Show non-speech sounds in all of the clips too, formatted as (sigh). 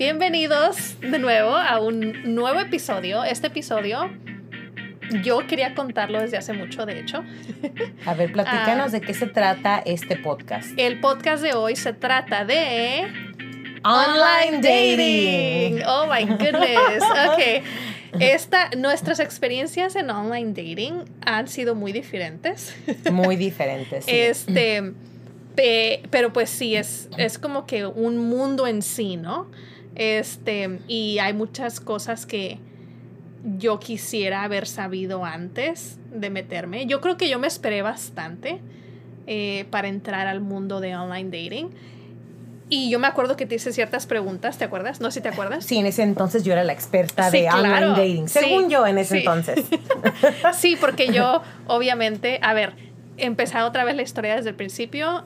Bienvenidos de nuevo a un nuevo episodio. Este episodio yo quería contarlo desde hace mucho, de hecho. (laughs) A ver, platícanos ah. de qué se trata este podcast. El podcast de hoy se trata de... Online dating. Oh my goodness. (laughs) Ok. Esta, nuestras experiencias en online dating han sido muy diferentes. (laughs) Muy diferentes. Sí. Este, pero pues sí, es, es como que un mundo en sí, ¿no? Este, y hay muchas cosas que yo quisiera haber sabido antes de meterme. Yo creo que yo me esperé bastante eh, para entrar al mundo de online dating. Y yo me acuerdo que te hice ciertas preguntas, ¿te acuerdas? No sé si te acuerdas. Sí, en ese entonces yo era la experta de online dating, según yo en ese entonces. (laughs) sí, porque yo, (laughs) obviamente, a ver, empezar otra vez la historia desde el principio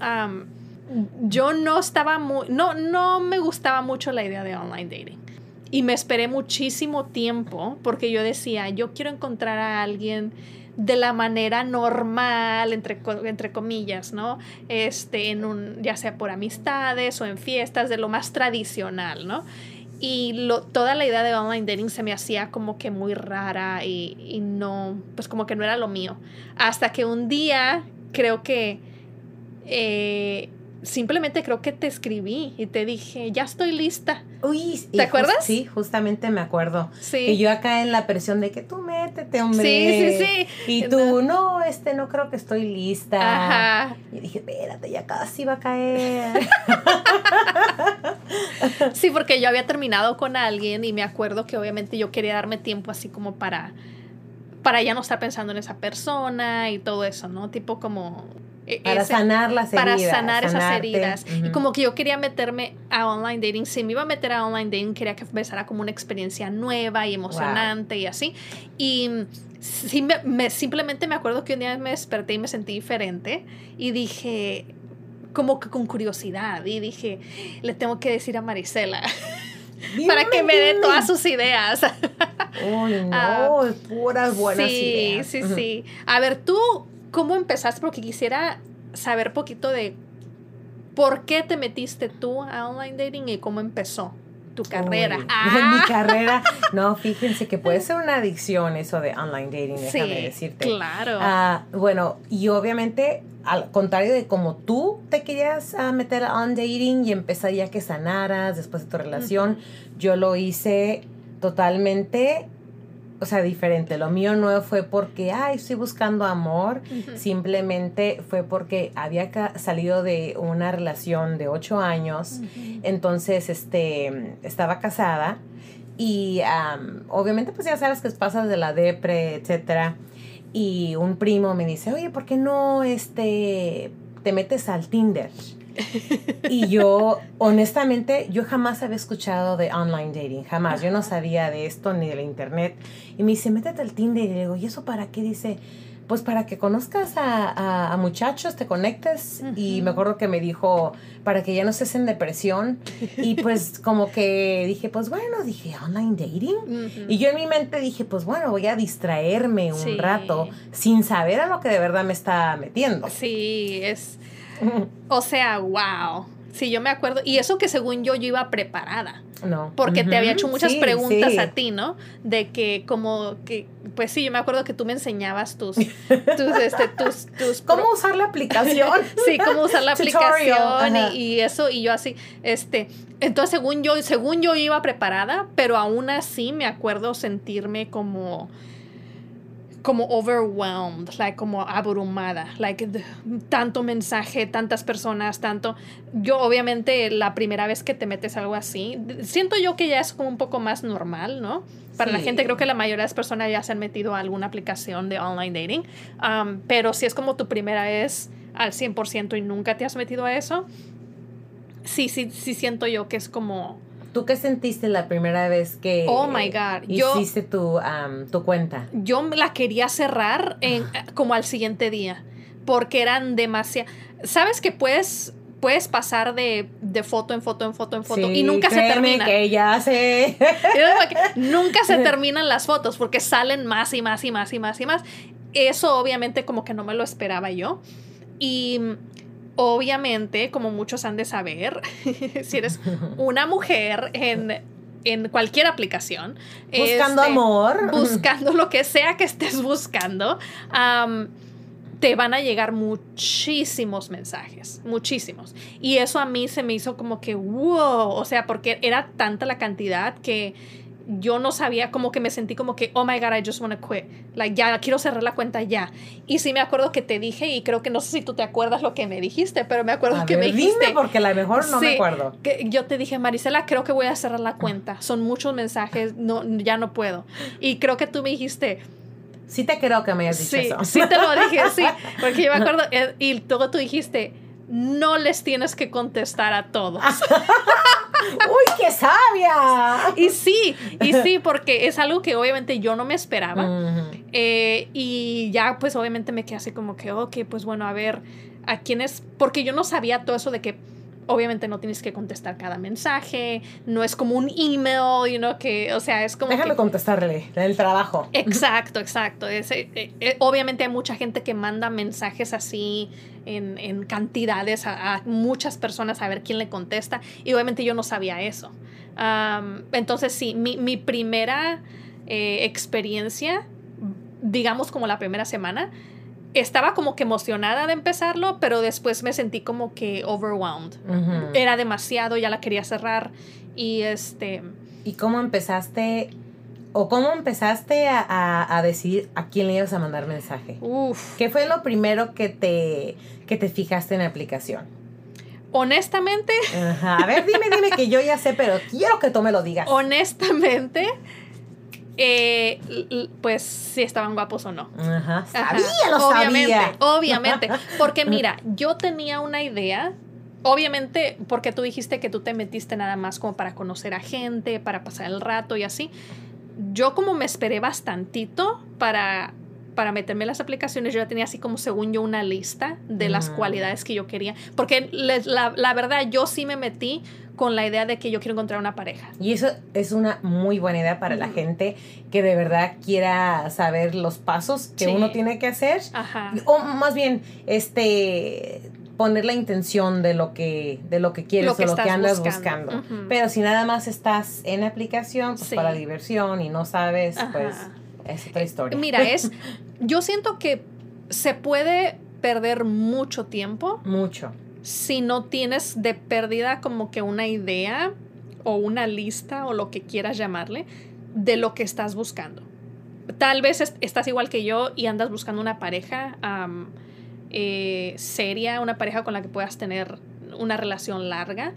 yo no estaba muy, no, no me gustaba mucho la idea de online dating. Y me esperé muchísimo tiempo porque yo decía, yo quiero encontrar a alguien de la manera normal, entre, entre comillas, ¿no? Este, en un, ya sea por amistades o en fiestas, de lo más tradicional, ¿no? Y lo, toda la idea de online dating se me hacía como que muy rara y, y no, pues como que no era lo mío. Hasta que un día creo que eh, simplemente creo que te escribí y te dije, ya estoy lista. Uy, ¿te acuerdas? sí, justamente me acuerdo. Sí. Y yo acá en la presión de que tú métete, hombre. Sí, sí, sí. Y tú, no, este, no creo que estoy lista. Ajá. Y dije, espérate, ya casi va a caer. (laughs) sí, porque yo había terminado con alguien y me acuerdo que obviamente yo quería darme tiempo así como para para ya no estar pensando en esa persona y todo eso, ¿no? Tipo como e-, para sanar las heridas. Para sanar esas heridas. Y como que yo quería meterme a online dating. Si me iba a meter a online dating, quería que empezara como una experiencia nueva y emocionante y así. Y sí, me, simplemente me acuerdo que un día me desperté y me sentí diferente. Y dije, como que con curiosidad. Y dije, le tengo que decir a Marisela. (laughs) para que me dé todas sus ideas. Uy, (laughs) no, ah, puras buenas ideas. Sí, sí, sí. A ver, tú ¿Cómo empezaste? Porque quisiera saber poquito de por qué te metiste tú a online dating y cómo empezó tu carrera. (laughs) Mi ah. carrera, no, (laughs) fíjense que puede ser una adicción eso de online dating, déjame decirte. Claro. Ah, bueno, y obviamente, al contrario de como tú te querías ah, meter a online dating y empezar ya que sanaras después de tu relación, yo lo hice totalmente o sea, diferente. Lo mío no fue porque, ay, estoy buscando amor. Simplemente fue porque había salido de una relación de ocho años. Entonces, este, estaba casada. Y obviamente, pues ya sabes que pasas de la depre, etcétera. Y un primo me dice, oye, ¿por qué no este, te metes al Tinder? Y yo, honestamente, yo jamás había escuchado de online dating, jamás. Yo no sabía de esto ni de la internet. Y me dice, métete al Tinder. Y le digo, ¿y eso para qué? Dice, pues para que conozcas a, muchachos, te conectes. Y me acuerdo que me dijo, para que ya no estés en depresión. Y pues como que dije, pues bueno, dije, online dating. Y yo en mi mente dije, pues bueno, voy a distraerme un rato sin saber a lo que de verdad me está metiendo. Sí, es o sea, wow. Sí, yo me acuerdo. Y eso que según yo, yo iba preparada. No. Porque te había hecho muchas preguntas a ti, ¿no? De que como que, pues sí, yo me acuerdo que tú me enseñabas tus, (laughs) tus, este, tus, tus ¿Cómo usar la aplicación? (laughs) sí, cómo usar la aplicación y, y, eso, y yo así, este, entonces según yo, según yo iba preparada, pero aún así me acuerdo sentirme como como overwhelmed, like como abrumada, like tanto mensaje, tantas personas, tanto yo obviamente la primera vez que te metes algo así, siento yo que ya es como un poco más normal, ¿no? Para la gente creo que la mayoría de las personas ya se han metido a alguna aplicación de online dating, um, pero si es como tu primera vez al 100% y nunca te has metido a eso, sí, sí, sí siento yo que es como ¿Tú qué sentiste la primera vez que oh my God. hiciste tu, tu cuenta? Yo la quería cerrar en, como al siguiente día, porque eran demasiado... ¿Sabes que puedes, puedes pasar de, foto en foto en foto en foto y nunca se termina? que ya sé. (laughs) nunca se (laughs) terminan las fotos porque salen más y más y más y más y más. Eso obviamente como que no me lo esperaba yo. Y obviamente, como muchos han de saber, (laughs) si eres una mujer en, en cualquier aplicación. Buscando este, amor. Buscando (laughs) lo que sea que estés buscando. te van a llegar muchísimos mensajes, muchísimos. Y eso a mí se me hizo como que, wow, o sea, porque era tanta la cantidad que yo no sabía, como que me sentí como que, oh my god, I just want to quit. Like, ya, quiero cerrar la cuenta ya. Y sí me acuerdo que te dije, y creo que no sé si tú te acuerdas lo que me dijiste, pero me acuerdo A que ver, me dijiste. dime porque a lo mejor no me Sí, acuerdo. que yo te dije, Marisela, creo que voy a cerrar la cuenta. Son muchos mensajes, no, ya no puedo. Y creo que tú me dijiste, Sí te creo que me hayas dicho sí, eso. sí te lo dije, sí. (laughs) Porque yo me acuerdo, eh, y luego tú dijiste, no les tienes que contestar a todos. (laughs) ¡Uy, qué sabia! Y sí, y sí, porque es algo que obviamente yo no me esperaba. Eh, y ya, pues obviamente me quedé así como que, ok, pues bueno, a ver, a quiénes, porque yo no sabía todo eso de que obviamente no tienes que contestar cada mensaje, no es como un email, you know, que, o sea, es como... Déjame que- contestarle el trabajo. Exacto, exacto. Es, eh, eh, obviamente hay mucha gente que manda mensajes así en, en cantidades a, a muchas personas a ver quién le contesta y obviamente yo no sabía eso. Entonces sí, mi, mi primera eh, experiencia, digamos como la primera semana, estaba como que emocionada de empezarlo, pero después me sentí como que overwhelmed. Era demasiado, ya la quería cerrar y este... ¿Y cómo empezaste o cómo empezaste a, a, a decidir a quién le ibas a mandar mensaje? Uf. ¿Qué fue lo primero que te, que te fijaste en la aplicación? Honestamente, Ajá. A ver, dime, dime que yo ya sé, pero quiero que tú me lo digas. (laughs) honestamente, eh, pues si estaban guapos o no. Ajá. Ajá. Sabía, lo obviamente, sabía. Obviamente, (laughs) porque mira, yo tenía una idea, obviamente, porque tú dijiste que tú te metiste nada más como para conocer a gente, para pasar el rato y así. Yo como me esperé bastantito para para meterme en las aplicaciones, yo ya tenía así como según yo una lista de las Mm. cualidades que yo quería. Porque la, la verdad, yo sí me metí con la idea de que yo quiero encontrar una pareja. Y eso es una muy buena idea para la gente que de verdad quiera saber los pasos que Sí. uno tiene que hacer. Ajá. O más bien, este poner la intención de lo que de lo que quieres Lo que o lo que andas buscando. Pero si nada más estás en aplicación pues Sí. para diversión y no sabes, Ajá. pues es otra historia. Mira, (laughs) es. Yo siento que se puede perder mucho tiempo mucho. Si no tienes de pérdida como que una idea o una lista o lo que quieras llamarle de lo que estás buscando. Tal vez est- estás igual que yo y andas buscando una pareja eh, seria, una pareja con la que puedas tener una relación larga.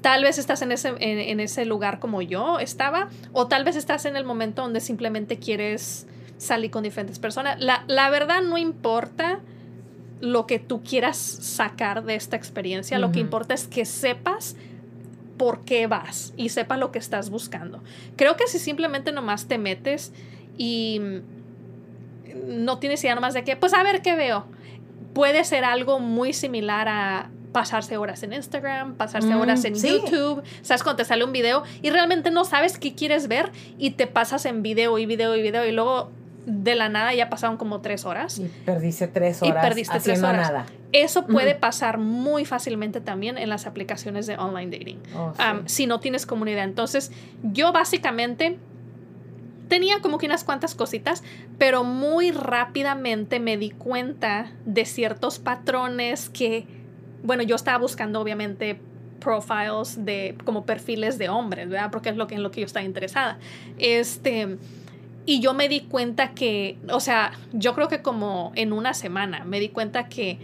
Tal vez estás en ese, en ese lugar como yo estaba, o tal vez estás en el momento donde simplemente quieres salir con diferentes personas. La, la verdad no importa lo que tú quieras sacar de esta experiencia, lo que importa es que sepas por qué vas y sepas lo que estás buscando. Creo que si simplemente nomás te metes y no tienes idea nomás de qué, pues a ver qué veo. Puede ser algo muy similar a pasarse horas en Instagram, pasarse Mm, horas en sí. YouTube, sabes cuando te sale un video y realmente no sabes qué quieres ver y te pasas en video y video y video y luego de la nada ya pasaron como tres horas. Y perdiste tres Y horas perdiste tres horas. nada. Eso puede pasar muy fácilmente también en las aplicaciones de online dating. Oh, sí. um, si no tienes comunidad. Entonces, yo básicamente tenía como que unas cuantas cositas, pero muy rápidamente me di cuenta de ciertos patrones que, bueno, yo estaba buscando obviamente profiles de como perfiles de hombres, ¿verdad? Porque es lo que en lo que yo estaba interesada. Este y yo me di cuenta que, o sea, yo creo que como en una semana me di cuenta que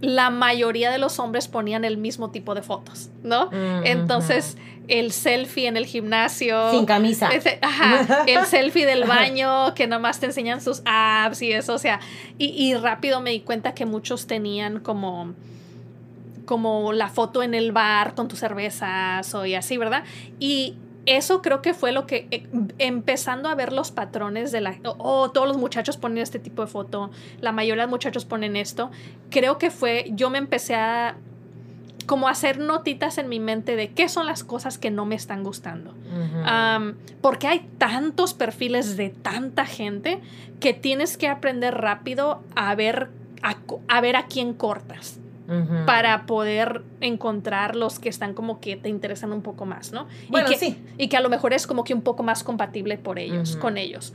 la mayoría de los hombres ponían el mismo tipo de fotos, ¿no? Mm, Entonces, el selfie en el gimnasio. Sin camisa. Ese- ajá, (laughs) el selfie del baño que nomás te enseñan sus apps y eso, o sea, y, y rápido me di cuenta que muchos tenían como como la foto en el bar con tus cervezas o y así, ¿verdad? Y eso creo que fue lo que, eh, empezando a ver los patrones de la, oh, todos los muchachos ponen este tipo de foto, la mayoría de los muchachos ponen esto, creo que fue, yo me empecé a como hacer notitas en mi mente de qué son las cosas que no me están gustando. Porque hay tantos perfiles de tanta gente que tienes que aprender rápido a ver a ver a quién cortas. Para poder encontrar los que están como que te interesan un poco más, ¿no? Bueno, y que, sí. Y que a lo mejor es como que un poco más compatible por ellos, con ellos.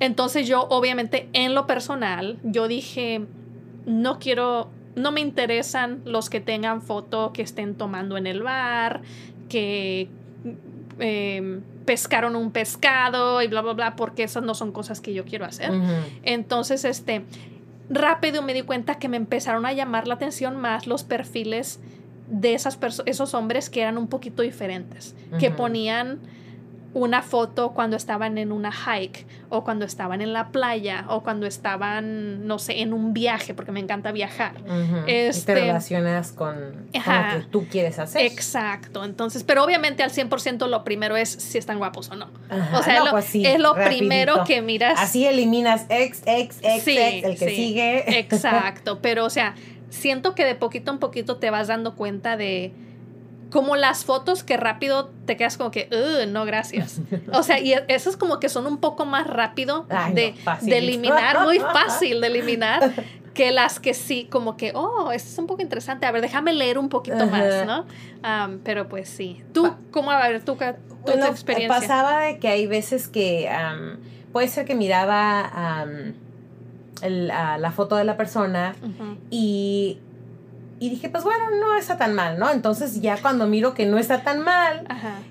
entonces yo, obviamente, en lo personal, yo dije, no quiero, no me interesan los que tengan foto que estén tomando en el bar, que... Em, pescaron un pescado y bla, bla, bla, porque esas no son cosas que yo quiero hacer. Entonces, este, rápido me di cuenta que me empezaron a llamar la atención más los perfiles de esas esos hombres que eran un poquito diferentes, que ponían una foto cuando estaban en una hike o cuando estaban en la playa o cuando estaban, no sé, en un viaje, porque me encanta viajar. este, te relacionas con, lo que tú quieres hacer. Exacto. Entonces, pero obviamente al 100% lo primero es si están guapos o no. o sea, pues es lo primero que miras. Así eliminas ex, ex, ex, ex el que sigue. (laughs) Exacto. Pero, o sea, siento que de poquito en poquito te vas dando cuenta de como las fotos que rápido te quedas como que, no, gracias. (laughs) O sea, y esas como que son un poco más rápido de, de, eliminar, muy fácil de eliminar, (laughs) que las que sí, como que, oh, esto es un poco interesante, a ver, déjame leer un poquito más, ¿no? pero pues sí. ¿Tú, cómo, a ver, tú, tu, experiencia? Pasaba de que hay veces que puede ser que miraba la foto de la persona y y dije, pues bueno, no está tan mal, ¿no? Entonces ya cuando miro que no está tan mal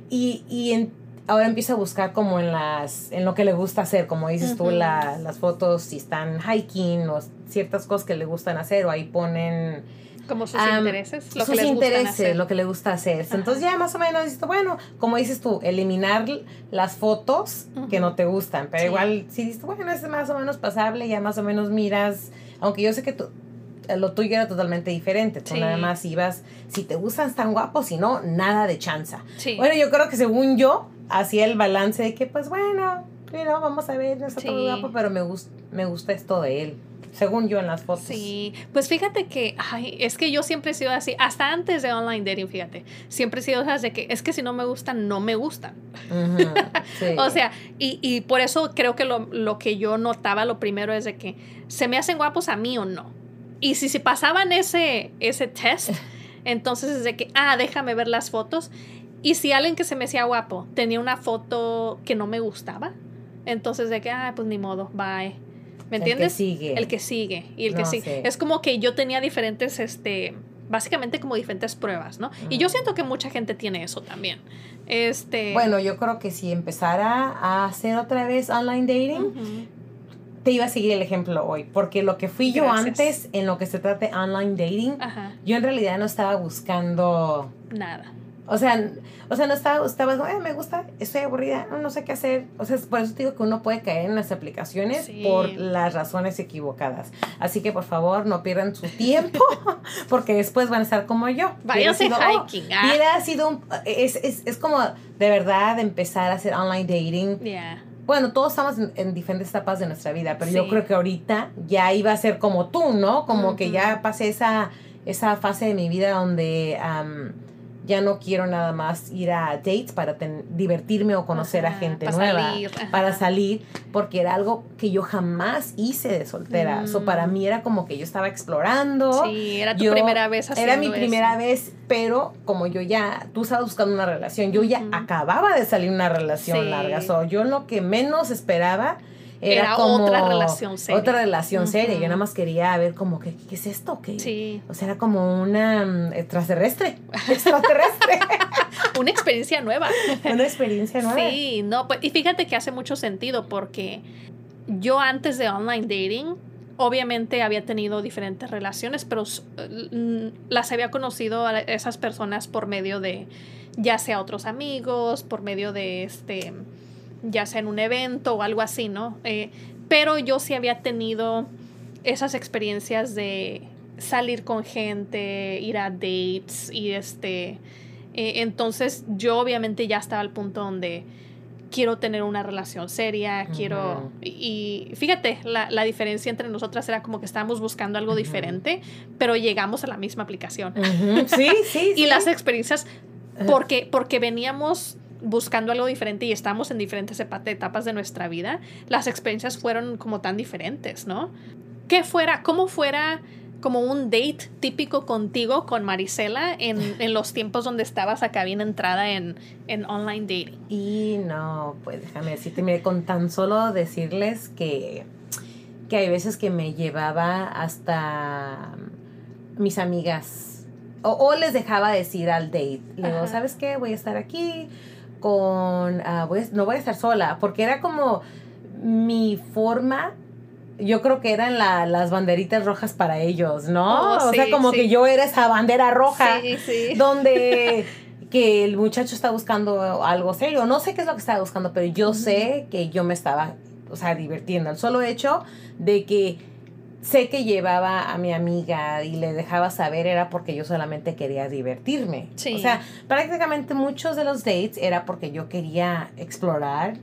y, y ahora empiezo a buscar como en las en lo que le gusta hacer, como dices tú, la, las fotos si están hiking o ciertas cosas que le gustan hacer o ahí ponen como sus intereses, lo sus que les intereses, lo que le gusta hacer. Entonces ya más o menos dices, bueno, como dices tú, eliminar las fotos que no te gustan, pero igual si dices, bueno, es más o menos pasable, ya más o menos miras, aunque yo sé que tú lo tuyo era totalmente diferente. Tú nada más ibas, si te gustan, tan guapos, si no, nada de chanza. Bueno, yo creo que según yo, hacía el balance de que, pues bueno, pero vamos a ver, no está todo guapo, pero me, gusta me gusta esto de él. Según yo en las fotos. Sí, pues fíjate que, ay, es que yo siempre he sido así, hasta antes de online dating, fíjate, siempre he sido así de que es que si no me gustan, no me gustan. (laughs) o sea, y, y, por eso creo que lo, lo que yo notaba, lo primero es de que se me hacen guapos a mí o no. Y si se pasaban ese, ese test, (laughs) entonces es de que, ah, déjame ver las fotos. Y si alguien que se me hacía guapo tenía una foto que no me gustaba, entonces de que, ah, pues ni modo, bye. ¿Me entiendes? El que sigue. El que sigue. Y el que sigue. Es como que yo tenía diferentes, este, básicamente como diferentes pruebas, ¿no? Y yo siento que mucha gente tiene eso también. Este... Bueno, yo creo que si empezara a hacer otra vez online dating, te iba a seguir el ejemplo hoy, porque lo que fui yo antes en lo que se trata de online dating, yo en realidad no estaba buscando nada. O sea, o sea, no estaba, estaba, me gusta, estoy aburrida, no, sé qué hacer. O sea, por eso digo que uno puede caer en las aplicaciones por las razones equivocadas. Así que por favor, no pierdan su tiempo, (laughs) porque después van a estar como yo. Váyanse oh, hiking. ah. sido un, es, es, es, como de verdad empezar a hacer online dating. Yeah bueno, todos estamos en, diferentes etapas de nuestra vida, pero yo creo que ahorita ya iba a ser como tú, ¿no? Como que ya pasé esa, esa fase de mi vida donde ya no quiero nada más ir a dates para divertirme o conocer a gente nueva, (laughs) para salir, porque era algo que yo jamás hice de soltera. Mm. para mí era como que yo estaba explorando. Sí, era tu primera vez Era mi primera vez, pero como yo ya, tú estabas buscando una relación, yo ya acababa de salir una relación larga. So, yo lo que menos esperaba era, como otra relación seria. Otra relación seria. Yo nada más quería ver como, ¿qué, qué es esto? ¿Qué? Sí. O sea, era como una mm, extraterrestre. (laughs) Extraterrestre. (laughs) una experiencia nueva. una experiencia nueva. Sí, no, pues, y fíjate que hace mucho sentido porque yo antes de online dating, obviamente había tenido diferentes relaciones, pero mm, las había conocido a esas personas por medio de ya sea otros amigos, por medio de este ya sea en un evento o algo así, ¿no? Eh, pero yo sí había tenido esas experiencias de salir con gente, ir a dates y este... Eh, entonces yo obviamente ya estaba al punto donde quiero tener una relación seria, quiero... Y, fíjate, la, la, diferencia entre nosotras era como que estábamos buscando algo diferente, pero llegamos a la misma aplicación. Sí, sí, (laughs) y las experiencias, porque, porque veníamos buscando algo diferente y estamos en diferentes etapas de nuestra vida, las experiencias fueron como tan diferentes, ¿no? ¿Qué fuera, cómo fuera como un date típico contigo con Marisela en, (laughs) en los tiempos donde estabas acá bien entrada en, en online dating. Y no, pues déjame decirte, mire, con tan solo decirles que, que hay veces que me llevaba hasta mis amigas o, o les dejaba decir al date. Ajá. ¿sabes qué? Voy a estar aquí con... voy a- no voy a estar sola, porque era como mi forma... Yo creo que eran la- las banderitas rojas para ellos, ¿no? Oh, o sea, como sí. que yo era esa bandera roja Sí, donde que el muchacho está buscando algo serio. No sé qué es lo que estaba buscando, pero yo sé que yo me estaba, o sea, divirtiendo. El solo hecho de que sé que llevaba a mi amiga y le dejaba saber era porque yo solamente quería divertirme. Sí. O sea, prácticamente muchos de los dates era porque yo quería explorar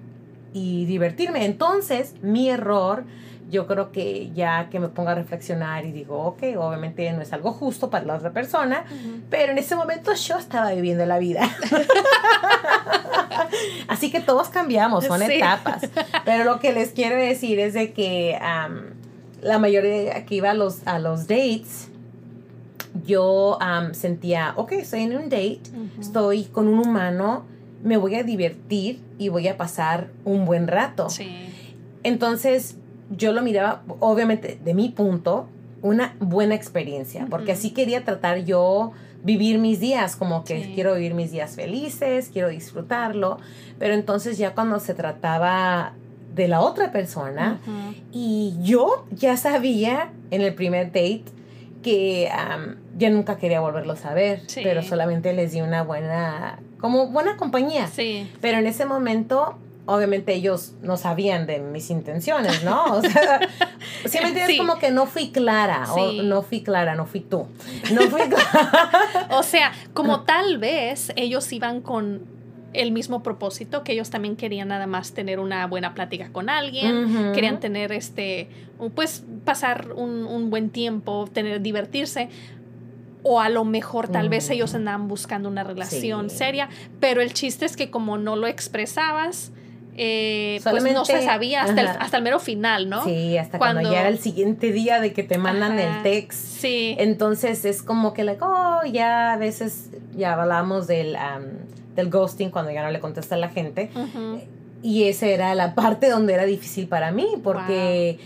y divertirme. Entonces, mi error, yo creo que ya que me ponga a reflexionar y digo, ok, obviamente no es algo justo para la otra persona, pero en ese momento yo estaba viviendo la vida. (laughs) Así que todos cambiamos, son Sí. etapas. Pero lo que les quiero decir es de que la mayoría que iba a los, a los dates, yo am, sentía, ok, estoy en un date, estoy con un humano, me voy a divertir y voy a pasar un buen rato. Sí. Entonces, yo lo miraba, obviamente, de mi punto, una buena experiencia, porque así quería tratar yo vivir mis días, como que Sí. quiero vivir mis días felices, quiero disfrutarlo, pero entonces ya cuando se trataba de la otra persona y yo ya sabía en el primer date que am, ya nunca quería volverlos a ver, Sí. pero solamente les di una buena, como buena compañía. Sí. Pero en ese momento, obviamente ellos no sabían de mis intenciones, ¿no? O sea, (laughs) ¿sí me entiendes? Sí. Como que no fui clara, Sí. o no fui clara, no fui tú. No fui clara. (laughs) O sea, como tal vez ellos iban con el mismo propósito, que ellos también querían nada más tener una buena plática con alguien, querían tener este, pues pasar un, un buen tiempo, tener, divertirse. O a lo mejor tal vez Mm. ellos andaban buscando una relación Sí. seria, pero el chiste es que como no lo expresabas, eh, pues no se sabía hasta el, hasta el mero final, ¿no? Sí, hasta cuando, Cuando- ya era el siguiente día de que te mandan Ajá. el text. Sí. Entonces es como que, like, oh, ya a veces ya hablamos del, del ghosting cuando ya no le contesta a la gente. Y esa era la parte donde era difícil para mí, porque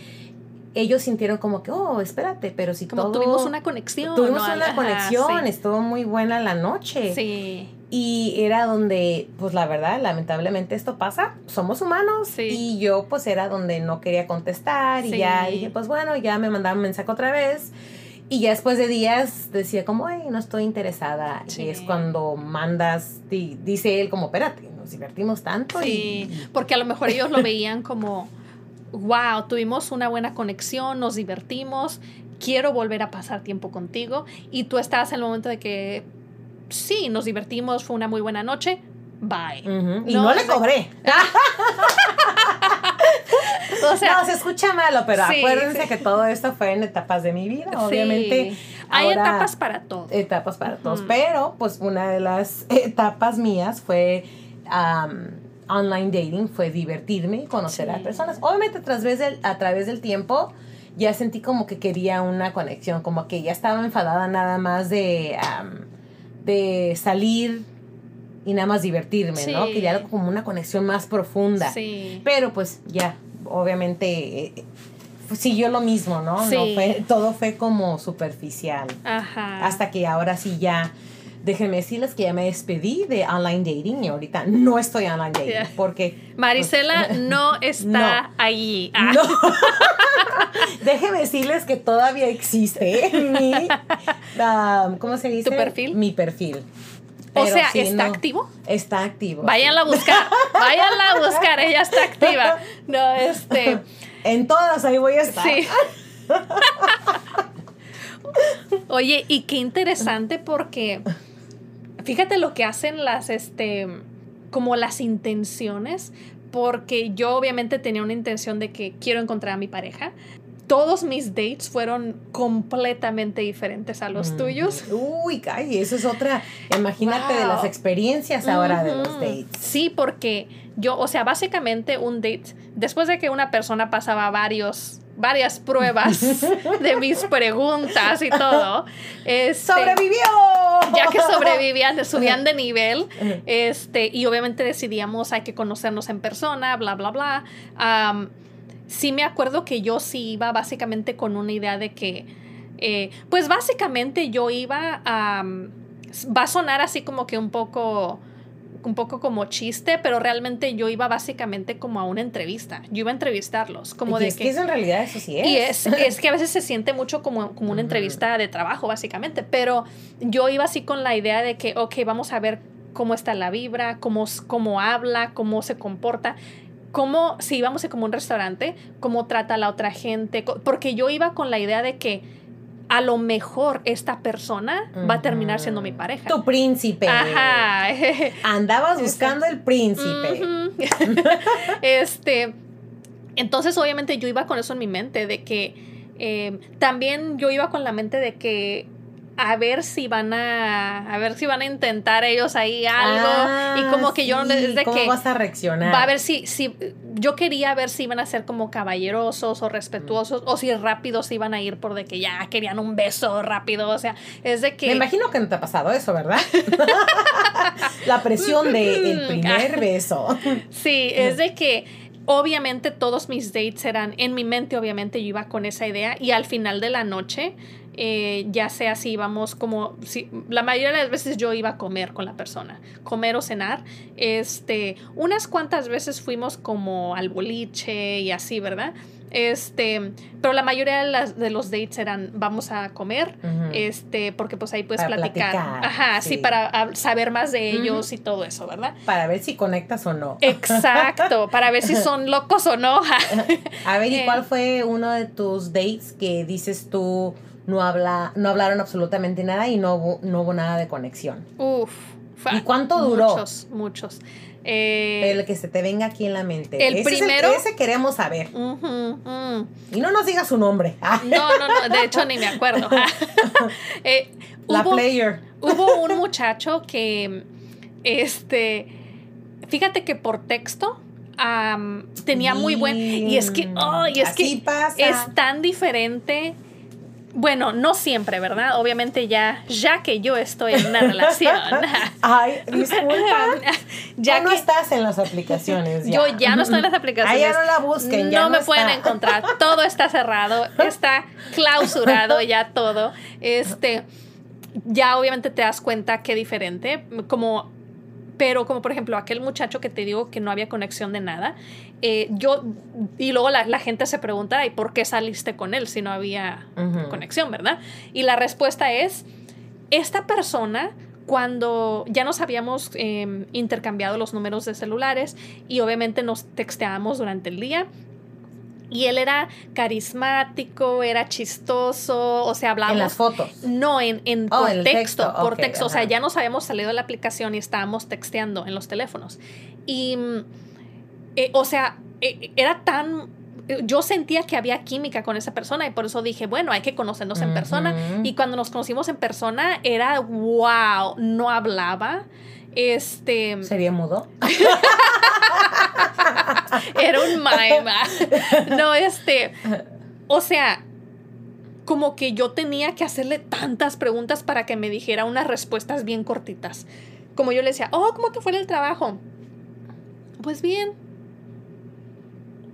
ellos sintieron como que, oh, espérate, pero si Como todo... tuvimos una conexión. Tuvimos ¿no? una Ajá, conexión, sí. estuvo muy buena la noche. Sí. Y era donde, pues la verdad, lamentablemente esto pasa, somos humanos. Sí. Y yo pues era donde no quería contestar y ya dije, pues bueno, ya me mandaron mensaje otra vez. Y ya después de días decía como, ay, no estoy interesada. Sí. Y es cuando mandas, di- dice él como, espérate, nos divertimos tanto. Sí, y, porque a lo mejor ellos lo (laughs) veían como, wow, tuvimos una buena conexión, nos divertimos, quiero volver a pasar tiempo contigo. Y tú estabas en el momento de que, sí, nos divertimos, fue una muy buena noche, bye. Y No, no, le cobré. (laughs) (laughs) O sea, no, se escucha malo, pero sí, acuérdense sí. que todo esto fue en etapas de mi vida. Obviamente, sí, hay ahora- etapas para todo. etapas para todos. Pero, pues, una de las (laughs) etapas mías fue online dating, fue divertirme y conocer a personas. Obviamente, a través, del, a través del tiempo, ya sentí como que quería una conexión, como que ya estaba enfadada nada más de, de salir y nada más divertirme, ¿no? Quería algo como una conexión más profunda. Sí. Pero pues ya, obviamente eh, siguió lo mismo, ¿no? No Sí. fue, todo fue como superficial. Ajá. Hasta que ahora sí ya, déjenme decirles que ya me despedí de online dating y ahorita no estoy online dating Yeah. porque... Marisela (laughs) no está No. allí. Ah, No. (laughs) déjenme decirles que todavía existe mi... (laughs) ah, ¿Cómo se dice? ¿Tu perfil? Mi perfil. O sea, ¿está no, activo? Está activo. Váyanla a buscar, váyanla a buscar, ella está activa. (laughs) No, este, En todas ahí voy a estar. sí. (laughs) Oye, y qué interesante porque fíjate lo que hacen las, este, como las intenciones, porque yo obviamente tenía una intención de que quiero encontrar a mi pareja. Todos mis dates fueron completamente diferentes a los Mm. tuyos. Uy, calle, eso es otra. Imagínate de las experiencias ahora de los dates. Sí, porque yo, o sea, básicamente un date, después de que una persona pasaba varios varias pruebas (laughs) de mis preguntas y todo. Este, ¡Sobrevivió! Ya que sobrevivían, subían de (laughs) nivel. Este, y obviamente decidíamos, hay que conocernos en persona, bla, bla, bla. Sí me acuerdo que yo sí iba básicamente con una idea de que, eh, pues básicamente yo iba a... va a sonar así como que un poco un poco como chiste, pero realmente yo iba básicamente como a una entrevista. Yo iba a entrevistarlos. Como y de es que, eso en realidad eso sí es. Y es, es que a veces se siente mucho como, como una entrevista de trabajo, básicamente. Pero yo iba así con la idea de que, ok, vamos a ver cómo está la vibra, cómo, cómo habla, cómo se comporta cómo, si íbamos a como un restaurante, cómo trata a la otra gente, porque yo iba con la idea de que a lo mejor esta persona va a terminar siendo mi pareja. Tu príncipe. Ajá. (laughs) Andabas buscando el príncipe. (laughs) este, entonces obviamente yo iba con eso en mi mente, de que eh, también yo iba con la mente de que a ver si van a a ver si van a intentar ellos ahí algo. Y como que yo desde ¿cómo vas a reaccionar va a ver si si yo quería ver si iban a ser como caballerosos o respetuosos o si rápido se iban a ir por de que ya querían un beso rápido o sea es de que me imagino que no te ha pasado eso verdad (laughs) la presión del primer beso. Sí es de que obviamente todos mis dates eran, en mi mente obviamente yo iba con esa idea y al final de la noche eh, ya sea si íbamos como, si, la mayoría de las veces yo iba a comer con la persona, comer o cenar. Este, unas cuantas veces fuimos como al boliche y así, ¿verdad? Este, pero la mayoría de, las, de los dates eran vamos a comer, este, porque pues ahí puedes platicar. Ajá, sí. para saber más de ellos y todo eso, ¿verdad? Para ver si conectas o no. Exacto, para ver si (laughs) son locos o no. a ver, ¿y (laughs) cuál fue uno de tus dates que dices tú no, habla, no hablaron absolutamente nada y no hubo, no hubo nada de conexión. Uf. ¿Y cuánto duró? Muchos, muchos. Eh, el que se te venga aquí en la mente. El primero. ese queremos saber. Mm. Y no nos digas su nombre. no, no, no. De hecho, ni me acuerdo. (laughs) (laughs) Eh, la player. Hubo un muchacho que. Este. Fíjate que por texto. tenía muy buen. Y es que. Oh, y es que es tan diferente bueno, no siempre, ¿verdad? Obviamente ya, ya que yo estoy en una relación. (laughs) Ay, disculpa. (laughs) ya no estás en las aplicaciones. Yo ya no estoy en las aplicaciones. ya no la busquen. Ya no, me pueden encontrar. Todo está cerrado, está clausurado (laughs) ya todo. Este, ya obviamente te das cuenta qué diferente. Como pero como por ejemplo aquel muchacho que te digo que no había conexión de nada, eh, yo, y luego la, la, gente se pregunta, ¿y por qué saliste con él si no había conexión, verdad? Y la respuesta es, esta persona cuando ya nos habíamos em, intercambiado los números de celulares y obviamente nos texteábamos durante el día, y él era carismático, era chistoso, o sea, hablábamos. En las fotos. No, en, en oh, por texto, por texto. O sea, ya nos habíamos salido de la aplicación y estábamos texteando en los teléfonos. Y, mm, eh, o sea, eh, era tan yo sentía que había química con esa persona y por eso dije, bueno, hay que conocernos en persona. Y cuando nos conocimos en persona era, wow, no hablaba. Este. ¿Sería mudo? (laughs) Era un maima. No, este. O sea, como que yo tenía que hacerle tantas preguntas para que me dijera unas respuestas bien cortitas. Como yo le decía, oh, ¿cómo te fue el trabajo? Pues bien.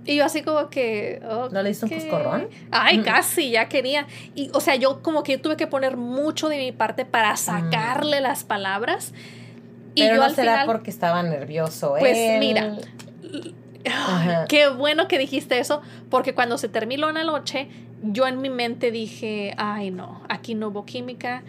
Y yo así como que... ¿No le hizo un coscorrón? Ay, casi, ya quería. Y, o sea, yo como que tuve que poner mucho de mi parte para sacarle las palabras. Pero no será porque estaba nervioso, Pues mira, qué bueno que dijiste eso, porque cuando se terminó la noche, yo en mi mente dije, ay no, aquí no hubo química.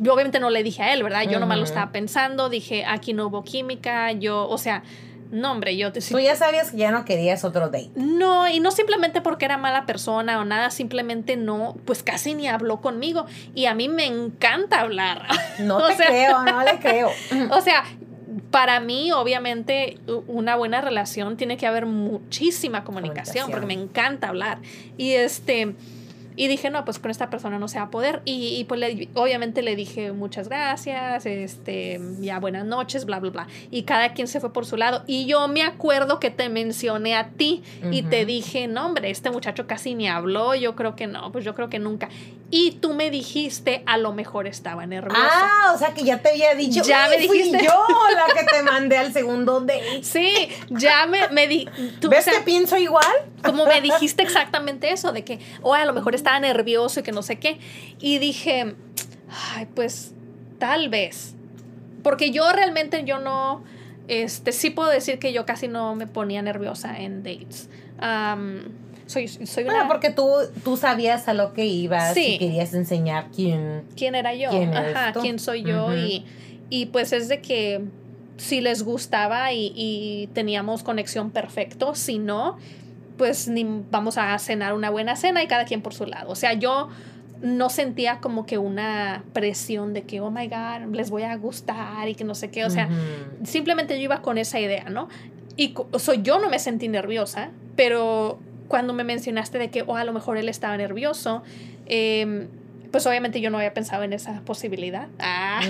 Yo obviamente no le dije a él, ¿verdad? Yo nomás lo estaba pensando, dije, aquí no hubo química, yo, o sea, no, hombre, yo te... Tú ya sabías que ya no querías otro date. No, y no simplemente porque era mala persona o nada, simplemente no, pues casi ni habló conmigo. Y a mí me encanta hablar. (laughs) No te creo, no le creo. (laughs) o sea, para mí, obviamente, una buena relación tiene que haber muchísima comunicación, porque me encanta hablar. Y este, Y dije, no, pues con esta persona no se va a poder. Y, y pues le- obviamente le dije muchas gracias, este, ya buenas noches, bla, bla, bla. Y cada quien se fue por su lado. Y yo me acuerdo que te mencioné a ti y te dije, no, hombre, este muchacho casi ni habló, yo creo que no, pues yo creo que nunca. Y tú me dijiste, a lo mejor estaba nervioso. Ah, o sea que ya te había dicho. Ya "Uy, me fui dijiste". yo la que te mandé al segundo date. Sí, ya me, me di. tú, o ¿Ves sea, que pienso igual? como me dijiste exactamente eso, de que, o a lo mejor nervioso y que no sé qué. Y dije, ay, pues tal vez. Porque yo realmente yo no, este, sí puedo decir que yo casi no me ponía nerviosa en dates. Soy, soy una... Bueno, porque tú, tú sabías a lo que ibas Sí. y querías enseñar quién. quién era yo, ¿Quién ajá, quién soy yo y, y pues es de que si les gustaba y, y teníamos conexión perfecto, si no, pues ni vamos a cenar una buena cena y cada quien por su lado. O sea, yo no sentía como que una presión de que, oh my God, les voy a gustar y que no sé qué. O sea, simplemente yo iba con esa idea, ¿no? Y o sea, yo no me sentí nerviosa, pero cuando me mencionaste de que, oh, a lo mejor él estaba nervioso, em, pues obviamente yo no había pensado en esa posibilidad. Ah.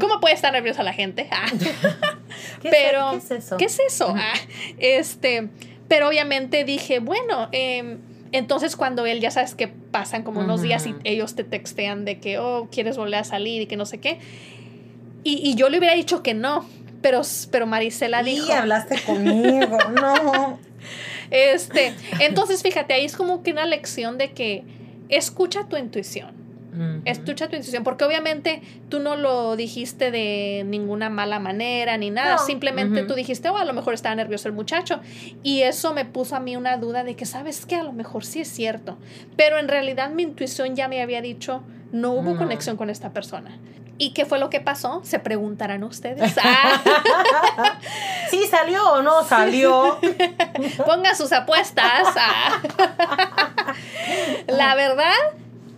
¿cómo puede estar nerviosa la gente? Ah, (laughs) ¿Qué, pero- ¿Qué es eso? ¿Qué es eso? Ah, este, pero obviamente dije, bueno, em, entonces cuando él, ya sabes que pasan como unos días y ellos te textean de que, oh, quieres volver a salir y que no sé qué. Y, y yo le hubiera dicho que no, pero, pero Marisela Y dijo, hablaste conmigo, (laughs) no. este, entonces fíjate, ahí es como que una lección de que escucha tu intuición. Ujú. Escucha tu intuición, porque obviamente tú no lo dijiste de ninguna mala manera ni nada, No. simplemente tú dijiste, oh, a lo mejor estaba nervioso el muchacho. Y eso me puso a mí una duda de que, ¿sabes qué? A lo mejor sí es cierto. Pero en realidad mi intuición ya me había dicho, no hubo conexión con esta persona. ¿Y qué fue lo que pasó? Se preguntarán ustedes. (laughs) Ah, ¿Sí salió o no salió? (laughs) pongan sus apuestas. Ah. (laughs) La verdad,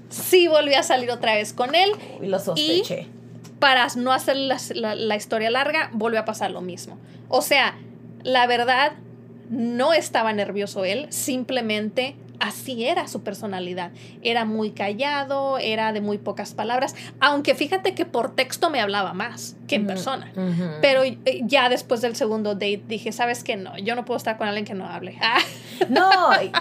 sí volví a salir otra vez con él. Y lo sospeché. para no hacer la, la- la historia larga, volvió a pasar lo mismo. O sea, la verdad, no estaba nervioso él, simplemente así era su personalidad. Era muy callado, era de muy pocas palabras, aunque fíjate que por texto me hablaba más que en persona. Pero eh, ya después del segundo date dije, ¿sabes qué? No, yo no puedo estar con alguien que no hable. (laughs) Ah, No,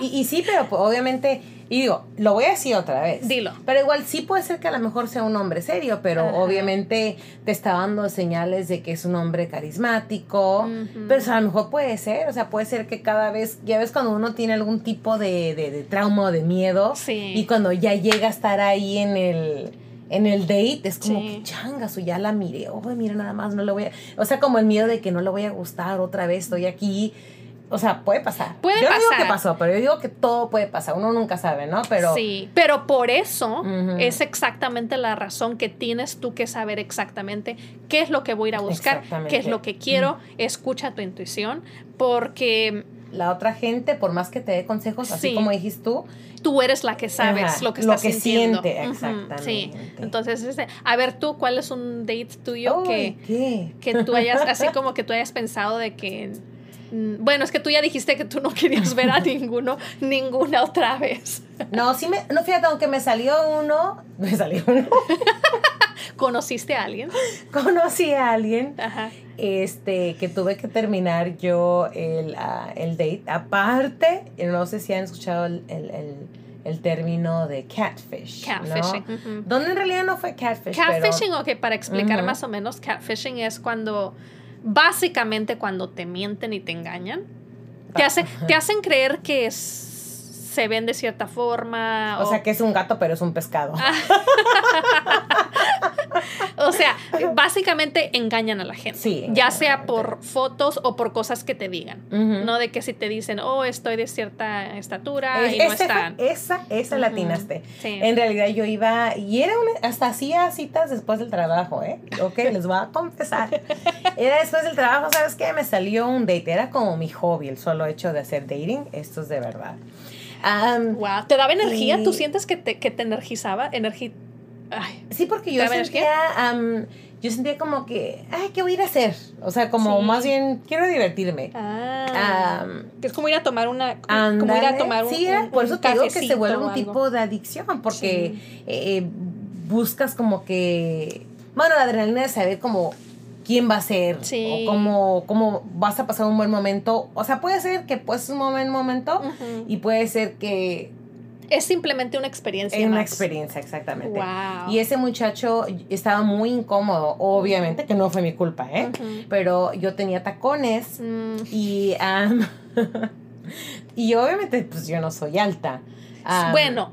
y, y sí, pero pues, obviamente, y digo, lo voy a decir otra vez. Dilo. Pero igual sí puede ser que a lo mejor sea un hombre serio, pero obviamente te está dando señales de que es un hombre carismático. Pero o sea, a lo mejor puede ser, o sea, puede ser que cada vez, ya ves cuando uno tiene algún tipo de, de, de trauma o de miedo, Sí. y cuando ya llega a estar ahí en el, en el date, es como Sí. que changas, o ya la miré, oh, mira nada más, no le voy a, o sea, como el miedo de que no le voy a gustar otra vez, estoy aquí. O sea, puede pasar. Puede yo no digo pasar. que pasó, pero yo digo que todo puede pasar. Uno nunca sabe, ¿no? Pero Sí, pero por eso es exactamente la razón que tienes tú que saber exactamente qué es lo que voy a ir a buscar, qué es lo que quiero, escucha tu intuición, porque la otra gente, por más que te dé consejos, así Sí. como dijiste tú, tú eres la que sabes Ajá, lo que lo estás que sintiendo. siente, exactamente. Sí, entonces, este, a ver tú, ¿cuál es un date tuyo que, que tú hayas, así como que tú hayas pensado de que... mm, Bueno, es que tú ya dijiste que tú no querías ver a (laughs) ninguno, ninguna otra vez. No, sí me, no, fíjate, aunque me salió uno, me salió uno, (laughs) ¿Conociste a alguien? conocí a alguien Ajá. este, que tuve que terminar yo el, ah, el date. Aparte, no sé si han escuchado el, el, el- el término de catfish. ¿no? Catfishing. ujú. Donde en realidad no fue catfish. pero- Catfishing, ok, para explicar más o menos, catfishing es cuando, básicamente cuando te mienten y te engañan. Te, hace, te (laughs) hacen creer que es- se ven de cierta forma. o sea que es un gato, pero es un pescado. (laughs) O sea, básicamente engañan a la gente. Sí, Ya sea por fotos o por cosas que te digan. No de que si te dicen, oh, estoy de cierta estatura Es- y no fue- están. esa, esa la Ujú. atinaste. Sí. En realidad yo iba, y era una, hasta hacía citas después del trabajo, ¿eh? Ok, (laughs) les voy a confesar. Era después del trabajo, ¿sabes qué? Me salió un date, era como mi hobby, el solo hecho de hacer dating, esto es de verdad. Wow. ¿Te daba energía? ¿Tú sientes que te, que te energizaba? Energi Ay, sí, porque yo ¿Te da sentía, yo sentía como que, ay, ¿qué voy a ir a hacer? O sea, como Sí. más bien, quiero divertirme. Ah. Que es como ir a tomar una. como Ándale. ir a tomar un. Sí, un- por un eso te digo que se vuelve un tipo de adicción, porque eh, buscas como que, bueno, la adrenalina de saber como quién va a ser, Sí. o cómo, cómo vas a pasar un buen momento. O sea, puede ser que pues un buen momento y puede ser que Es simplemente una experiencia. es una más. experiencia, exactamente. Wow. Y ese muchacho estaba muy incómodo, obviamente, que no fue mi culpa, ¿eh? Pero yo tenía tacones Mm, y, (laughs) y obviamente, pues yo no soy alta. Am, bueno,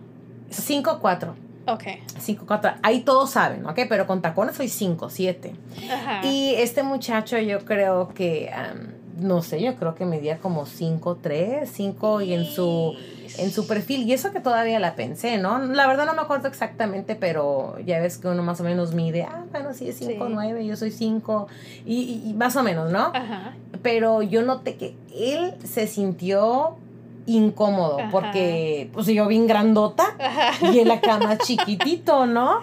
5'4". ok. 5'4". Ahí todos saben, ¿ok? Pero con tacones soy 5, 7. Ajá. Y este muchacho yo creo que, no sé, yo creo que medía como 5'3", 5 y en su, en su perfil. Y eso que todavía la pensé, ¿no? La verdad no me acuerdo exactamente, pero ya ves que uno más o menos mide, ah, bueno, sí es 5, Sí. 9, yo soy 5, y, y- más o menos, ¿no? Ajá. pero yo noté que él se sintió incómodo Ajá. porque pues yo bien grandota Ajá. y en la cama chiquitito, ¿no?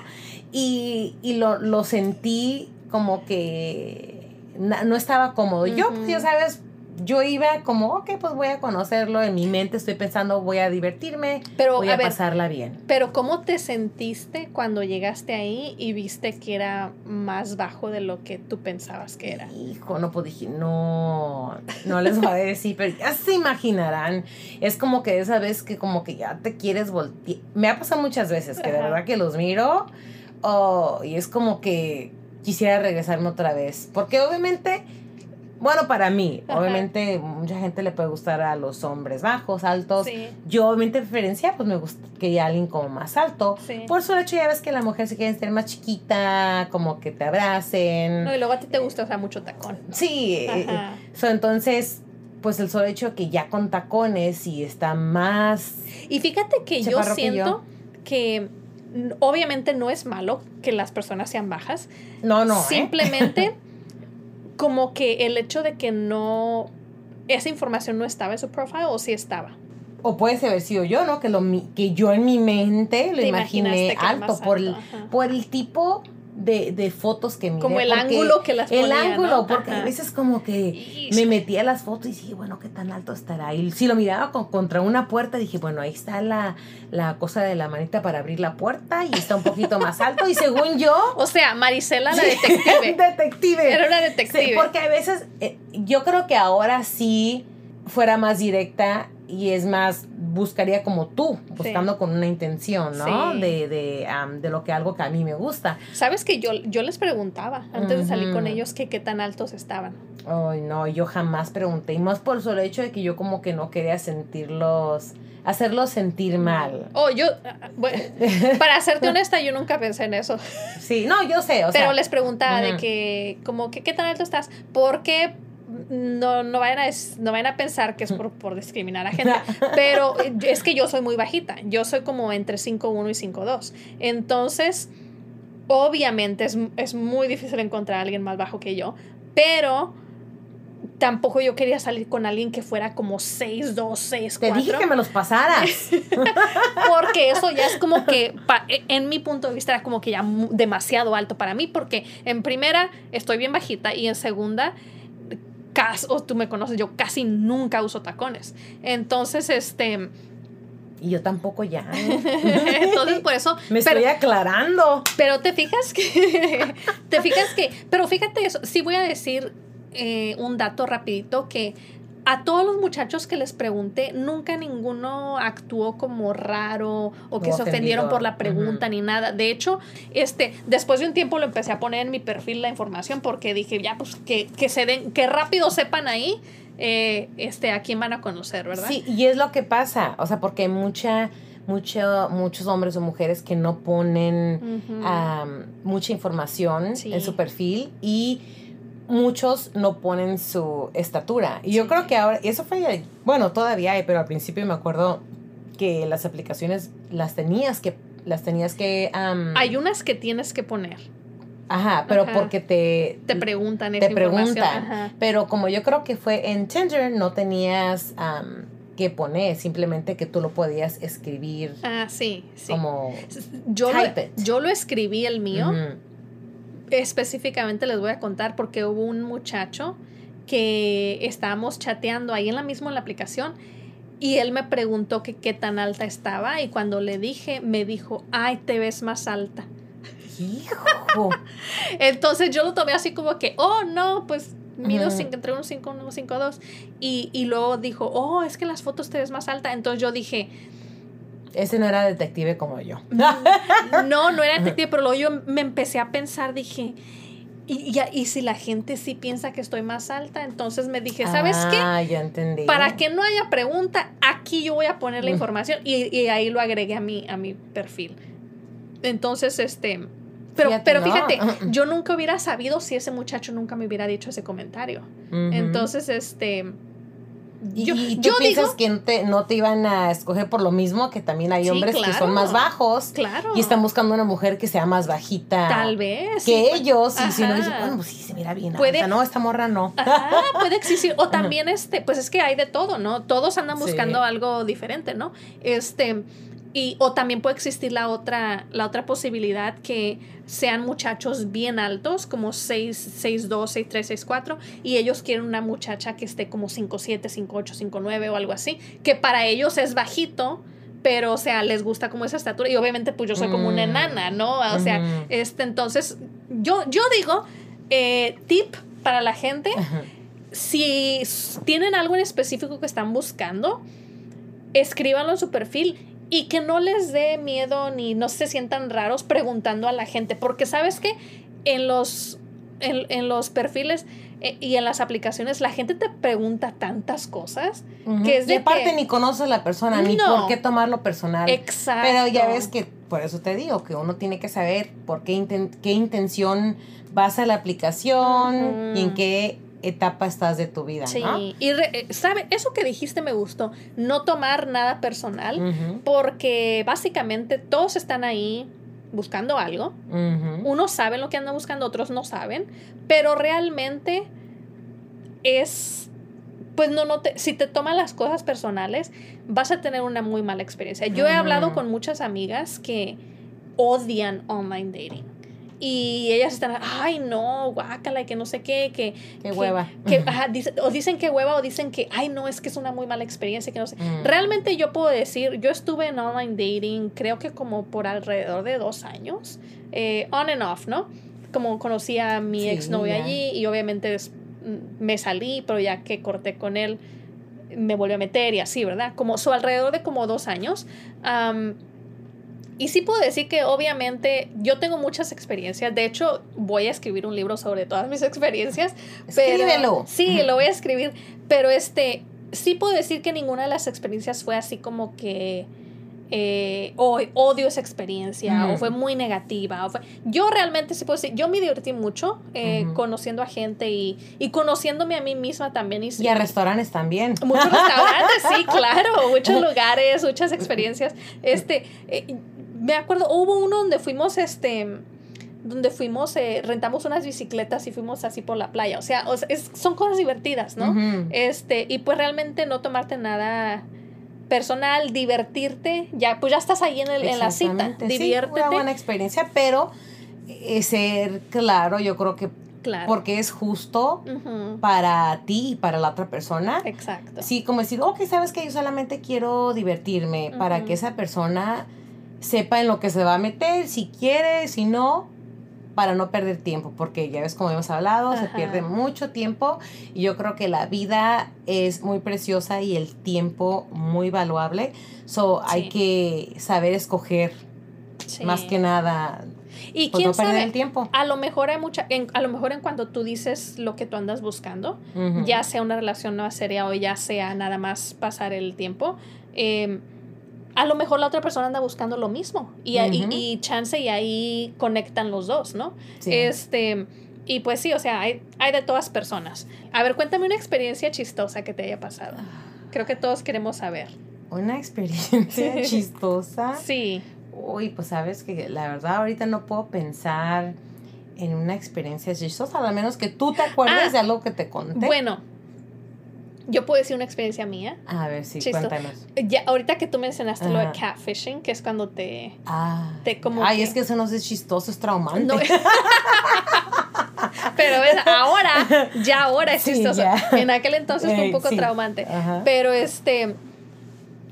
Y, y lo, lo sentí como que no estaba cómodo. Yo, pues, ya sabes, yo iba como, ok, pues voy a conocerlo. En mi mente estoy pensando, voy a divertirme, Pero, voy a a, ver, pasarla bien. pero ¿cómo te sentiste cuando llegaste ahí y viste que era más bajo de lo que tú pensabas que era? Hijo, no, pues dije, no, no les voy a decir, pero ya se imaginarán. Es como que esa vez que como que ya te quieres voltear. Me ha pasado muchas veces que de verdad que los miro oh, y es como que quisiera regresarme otra vez. Porque obviamente, bueno, para mí, Ajá. obviamente mucha gente le puede gustar a los hombres bajos, altos. Sí, Yo obviamente preferencia, pues me gusta que alguien como más alto. sí. Por su hecho ya ves que la mujer se quiere ser más chiquita, como que te abracen. No, y luego a ti te gusta usar mucho tacón. Sí, eh, Ajá. so, entonces, pues el solo hecho que ya con tacones y está más... Y fíjate que yo que siento que obviamente no es malo que las personas sean bajas. No, no, ¿eh? Simplemente (laughs) como que el hecho de que no esa información no estaba en su profile o sí estaba. O puede haber sido yo, ¿no? Que, lo, que yo en mi mente lo Te imaginé imaginaste alto, por, el, ajá. por el tipo de, de fotos que miré. Como el ángulo que las El ponía, ángulo, ¿no? porque Ajá. a veces como que me metía las fotos y dije, bueno, ¿qué tan alto estará? Y si lo miraba con- contra una puerta, dije, bueno, ahí está la, la cosa de la manita para abrir la puerta y está un poquito más alto. Y según yo... O sea, Marisela la Sí, detective. (laughs) detective. Era una Sí, detective. porque a veces eh, yo creo que ahora sí fuera más directa y es más, buscaría como tú, buscando con una intención, ¿no? Sí. De, de, de lo que algo que a mí me gusta. Sabes que yo, yo les preguntaba antes de salir con ellos que qué tan altos estaban. Ay, no, yo jamás pregunté, y más por el solo hecho de que yo como que no quería sentirlos, hacerlos sentir mal. Oh, yo, ah, bueno, (laughs) para serte honesta, yo nunca pensé en eso. Sí, no, yo sé, o Pero sea, les preguntaba de que, como que, ¿qué tan alto estás? Porque no, no, vayan a, no vayan a pensar que es por, por discriminar a gente. (laughs) Pero es que yo soy muy bajita. Yo soy como entre 5'1 y 5'2. Entonces, obviamente es, es muy difícil encontrar a alguien más bajo que yo. Pero tampoco yo quería salir con alguien que fuera como 6'2, 6'4. te dije que me los pasaras. (laughs) Porque eso ya es como que, e, en mi punto de vista, era como que ya demasiado alto para mí, porque en primera estoy bien bajita y en segunda, casi, o tú me conoces, yo casi nunca uso tacones. Entonces, este, y yo tampoco ya. (laughs) entonces por eso, (laughs) Me pero, estoy aclarando. pero te fijas que, (laughs) te fijas que, pero fíjate eso, sí voy a decir eh, un dato rapidito que a todos los muchachos que les pregunté, nunca ninguno actuó como raro o que se ofendieron por la pregunta ni nada. De hecho, este, después de un tiempo lo empecé a poner en mi perfil la información porque dije, ya, pues que, que se den, que rápido sepan ahí eh, este, a quién van a conocer, ¿verdad? Sí, y es lo que pasa, o sea, porque hay mucha, mucho, muchos hombres o mujeres que no ponen mucha información Sí. en su perfil y muchos no ponen su estatura. Y yo creo que ahora, eso fue, bueno, todavía hay, pero al principio me acuerdo que las aplicaciones las tenías que, las tenías que, am, Hay unas que tienes que poner. ajá, pero Ajá. porque te, Te preguntan te esa información. preguntan. Ajá. Pero como yo creo que fue en Tinder, no tenías am, que poner, simplemente que tú lo podías escribir Ah, sí, sí. como... Yo lo, yo lo escribí el mío. Específicamente les voy a contar porque hubo un muchacho que estábamos chateando ahí en la misma en la aplicación y él me preguntó que qué tan alta estaba y cuando le dije, me dijo, ay, te ves más alta. Hijo. (laughs) Entonces yo lo tomé así como que, oh, no, pues mido entre un 5 y un 5 2. Y luego dijo, oh, es que en las fotos te ves más alta. Entonces yo dije... Ese no era detective como yo. No, no era (laughs) detective, pero luego yo me empecé a pensar, dije... Y, y, y, si la gente sí piensa que estoy más alta, entonces me dije, ¿sabes qué? Ah, ya entendí. Para que no haya pregunta, aquí yo voy a poner la información y, y ahí lo agregué a mi, a mi perfil. Entonces, este, pero fíjate, pero fíjate (laughs) yo nunca hubiera sabido si ese muchacho nunca me hubiera dicho ese comentario. Entonces, este... Yo, ¿Y tú piensas que no te, no te, iban a escoger por lo mismo? Que también hay hombres que son más bajos. Claro. Y están buscando una mujer que sea más bajita. Tal vez. Que ellos. Y si no dicen, bueno, pues sí, se mira bien. Puede, no, esta morra no. (laughs) puede existir. O también, este, pues es que hay de todo, ¿no? Todos andan buscando algo diferente, ¿no? Este y, o también puede existir la otra, la otra posibilidad que sean muchachos bien altos, como 6, 6, 2, 6, 3, 6, 4, y ellos quieren una muchacha que esté como 5, 7, 5, 8, 5, 9 o algo así, que para ellos es bajito, pero o sea, les gusta como esa estatura, y obviamente pues yo soy como una mm. enana, ¿no? O sea, mm. este, entonces, yo, yo digo, eh, tip para la gente, si tienen algo en específico que están buscando, escríbanlo en su perfil y que no les dé miedo ni no se sientan raros preguntando a la gente, porque sabes que en los, en, los perfiles eh, y en las aplicaciones la gente te pregunta tantas cosas que es de y aparte ni conoces a la persona ni por qué tomarlo personal. Exacto. Pero ya ves que por eso te digo que uno tiene que saber por qué, qué intención vas a la aplicación y en qué etapa estás de tu vida. Sí, y eh, sabe, eso que dijiste me gustó, no tomar nada personal, porque básicamente todos están ahí buscando algo. Unos saben lo que andan buscando, otros no saben, pero realmente es, pues no, no te, si te toman las cosas personales, vas a tener una muy mala experiencia. Yo he hablado con muchas amigas que odian online dating y ellas están, ay, no, guácala, y que no sé qué, que... Qué hueva. Que, (laughs) o dicen que hueva o dicen que, ay, no, es que es una muy mala experiencia, que no sé. Mm. Realmente yo puedo decir, yo estuve en online dating creo que como por alrededor de dos años, eh, on and off, ¿no? Como conocí a mi ex exnovio allí y obviamente mm, me salí, pero ya que corté con él, me volví a meter y así, ¿verdad? Como, su alrededor de como dos años. Y sí puedo decir que obviamente yo tengo muchas experiencias. De hecho, voy a escribir un libro sobre todas mis experiencias. Escríbelo. sí, lo voy a escribir. Pero este, sí puedo decir que ninguna de las experiencias fue así como que eh, o odio esa experiencia o fue muy negativa. O yo realmente sí puedo decir, yo me divertí mucho eh, conociendo a gente y, y, conociéndome a mí misma también. Y, y a restaurantes también. Muchos restaurantes, sí, (laughs) claro, muchos lugares, muchas experiencias. Este, eh, me acuerdo, hubo uno donde fuimos, este, donde fuimos, eh, rentamos unas bicicletas y fuimos así por la playa. O sea, son cosas divertidas, ¿no? Este, y pues realmente no tomarte nada personal, divertirte, ya, pues ya estás ahí en, el, en la cita, diviértete. Sí, una buena experiencia, pero eh, ser claro, yo creo que Claro. Porque es justo para ti y para la otra persona. Exacto. Sí, como decir, ok, sabes que yo solamente quiero divertirme para que esa persona sepa en lo que se va a meter, si quiere, si no, para no perder tiempo, porque ya ves como hemos hablado, se pierde mucho tiempo y yo creo que la vida es muy preciosa y el tiempo muy valuable, so hay que saber escoger más que nada. Y pues, quién sabe, el tiempo. A lo mejor hay mucha, a lo mejor en cuando tú dices lo que tú andas buscando, ya sea una relación no seria o ya sea nada más pasar el tiempo, eh, a lo mejor la otra persona anda buscando lo mismo y, y, chance y ahí conectan los dos, ¿no? Este, y pues sí, o sea, hay, hay de todas personas. A ver, cuéntame una experiencia chistosa que te haya pasado. Creo que todos queremos saber. Una experiencia (laughs) chistosa. Sí. Uy, pues sabes que la verdad ahorita no puedo pensar en una experiencia chistosa, a menos que tú te acuerdes ah, de algo que te conté. Bueno, yo puedo decir una experiencia mía. A ver, sí, cuéntanos. Ya, ahorita que tú mencionaste lo de catfishing, que es cuando te... Ah. Te como Ay, es que eso no es chistoso, es traumante. (laughs) Pero ¿ves? ahora, ya ahora es Sí, chistoso. ya. En aquel entonces fue un Ey, poco sí. traumante. Ajá. Pero este,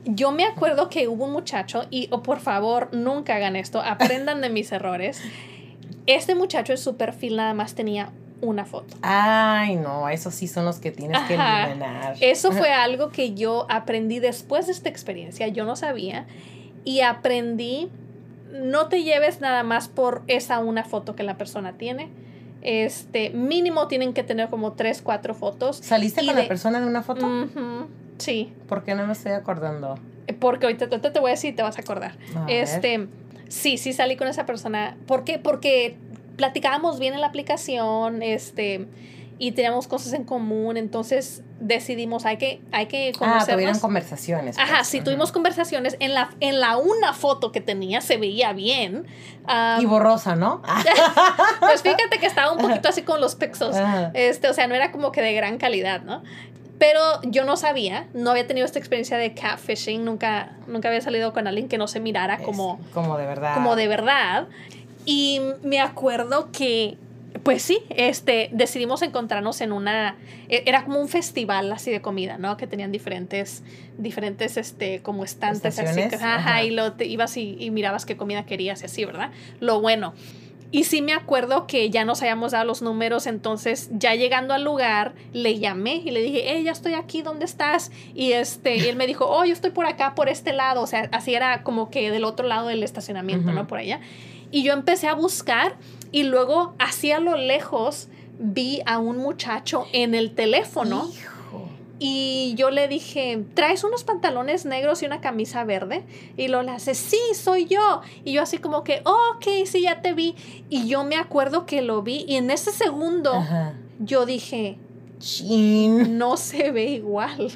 yo me acuerdo que hubo un muchacho, y oh, por favor, nunca hagan esto, aprendan de mis errores. Este muchacho en su perfil nada más tenía una foto. Ay, no, esos sí son los que tienes que eliminar. Eso fue (laughs) algo que yo aprendí después de esta experiencia, yo no sabía, y aprendí, no te lleves nada más por esa una foto que la persona tiene. Este, mínimo tienen que tener como tres, cuatro fotos. ¿Saliste con de- la persona de una foto? Sí, ¿Por qué no me estoy acordando? porque ahorita, ahorita te voy a decir y te vas a acordar. A ver. Este, sí, sí salí con esa persona. ¿Por qué? Porque platicábamos bien en la aplicación, este, y teníamos cosas en común, entonces decidimos, hay que, hay que Ah, conocernos. tuvieron conversaciones. Ajá, pues. sí, Ajá. tuvimos conversaciones. En la, en la una foto que tenía se veía bien. Ah, Y borrosa, ¿no? Ah, (laughs) pues fíjate que estaba un poquito así con los. Ajá. Este, o sea, no era como que de gran calidad, ¿no? Pero yo no sabía, no había tenido esta experiencia de catfishing, nunca, nunca había salido con alguien que no se mirara Es como, como de verdad. como de verdad. Y me acuerdo que, pues sí, este, decidimos encontrarnos en una, e- era como un festival así de comida, ¿no? Que tenían diferentes, diferentes, este, como estantes así. Que- Ajá, ajá. y lo, te ibas y, y mirabas qué comida querías y así, ¿verdad? Lo bueno. Y sí me acuerdo que ya nos habíamos dado los números, entonces ya llegando al lugar le llamé y le dije, hey, ya estoy aquí, ¿dónde estás? Y este, y él me dijo, oh, yo estoy por acá, por este lado, o sea, así era como que del otro lado del estacionamiento. ¿no? Por allá. Y yo empecé a buscar y luego así a lo lejos vi a un muchacho en el teléfono Hijo. y yo le dije, ¿traes unos pantalones negros y una camisa verde? Y lo le hace, sí, soy yo. Y yo así como que, oh, ok, sí, ya te vi. Y yo me acuerdo que lo vi y en ese segundo Ajá. yo dije, Chin. no se ve igual.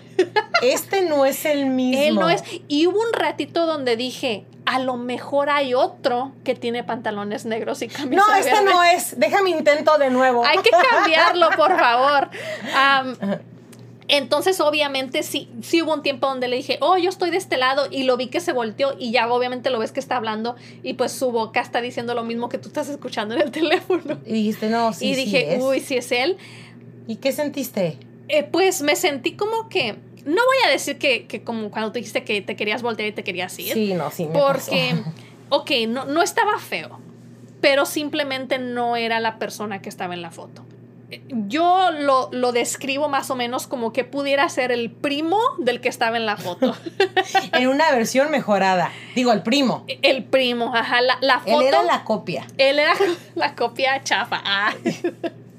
Este no es el mismo. Él no es. Y hubo un ratito donde dije, a lo mejor hay otro que tiene pantalones negros y camisa No, este verde. no es. Déjame intento de nuevo. Hay que cambiarlo, por favor. (laughs) Entonces, obviamente, sí, sí hubo un tiempo donde le dije, oh, yo estoy de este lado, y lo vi que se volteó, y ya obviamente lo ves que está hablando, y pues su boca está diciendo lo mismo que tú estás escuchando en el (laughs) teléfono. Y dijiste, no, sí, y sí dije, es. uy, si es él. ¿Y qué sentiste? Eh, pues me sentí como que, no voy a decir que, que como cuando tú dijiste que te querías voltear y te querías ir. Sí, no, sí me Porque, pasó. ok, no, no estaba feo, pero simplemente no era la persona que estaba en la foto. Eh, Yo lo, lo describo más o menos como que pudiera ser el primo del que estaba en la foto. (laughs) En una versión mejorada. Digo, el primo. el primo, ajá, la, la foto. Él era la copia. él era (laughs) la copia chafa. Ah. (laughs)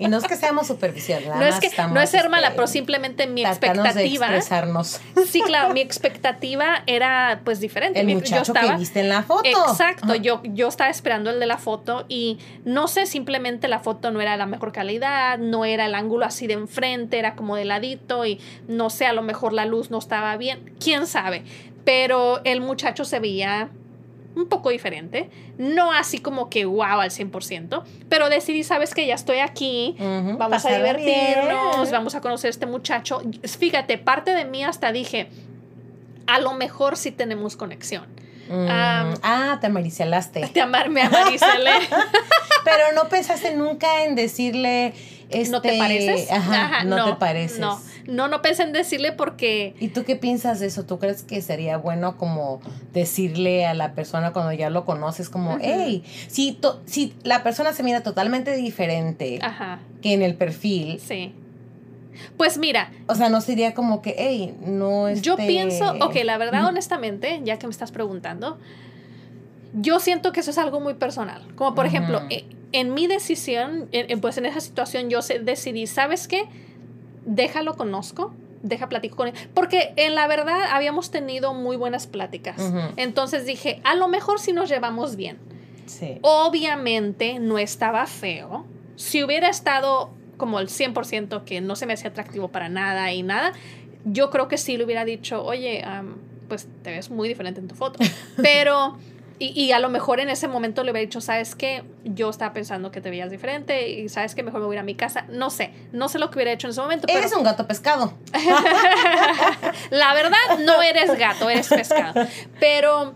Y no es que seamos superficiales. No es que no es ser mala, este, pero simplemente mi tratando de expectativa. expresarnos. Sí, claro, mi expectativa era pues diferente. El Mi- muchacho que viste en la foto. Exacto, yo, yo estaba esperando el de la foto y no sé, simplemente la foto no era la mejor calidad, no era el ángulo así de enfrente, era como de ladito y no sé, a lo mejor la luz no estaba bien, quién sabe, pero el muchacho se veía un poco diferente, no así como que wow al 100%, pero decidí, sabes que ya estoy aquí, vamos a divertirnos, bien. vamos a conocer a este muchacho. Fíjate, parte de mí hasta dije, a lo mejor sí tenemos conexión. Mm, ah, te amaricelaste. De (laughs) amarme a Marisela. (laughs) Pero no pensaste nunca en decirle. Este, ¿No te pareces? Ajá, no, te pareces. No, no, no pensé en decirle porque ¿Y tú qué piensas de eso? ¿Tú crees que sería bueno como decirle a la persona cuando ya lo conoces como, hey, si, to- si la persona se mira totalmente diferente Ajá, que en el perfil, sí. Pues mira, o sea, no sería como que, hey, no es. yo pienso, ok, la verdad, honestamente, ya que me estás preguntando, yo siento que eso es algo muy personal. Como por ejemplo, eh, en mi decisión, en- pues en esa situación yo se- decidí, ¿sabes qué? Déjalo conozco, deja platico con él. Porque en la verdad habíamos tenido muy buenas pláticas. Entonces dije, a lo mejor si nos llevamos bien. Sí. Obviamente no estaba feo. Si hubiera estado como el 100% que no se me hacía atractivo para nada y nada, yo creo que sí le hubiera dicho, oye, pues te ves muy diferente en tu foto. (laughs) Pero, y, y a lo mejor en ese momento le hubiera dicho, ¿sabes qué? Yo estaba pensando que te veías diferente y sabes que mejor me voy a ir a mi casa. No sé, no sé lo que hubiera hecho en ese momento. Pero Eres un gato pescado. (laughs) la verdad, no eres gato, eres pescado. Pero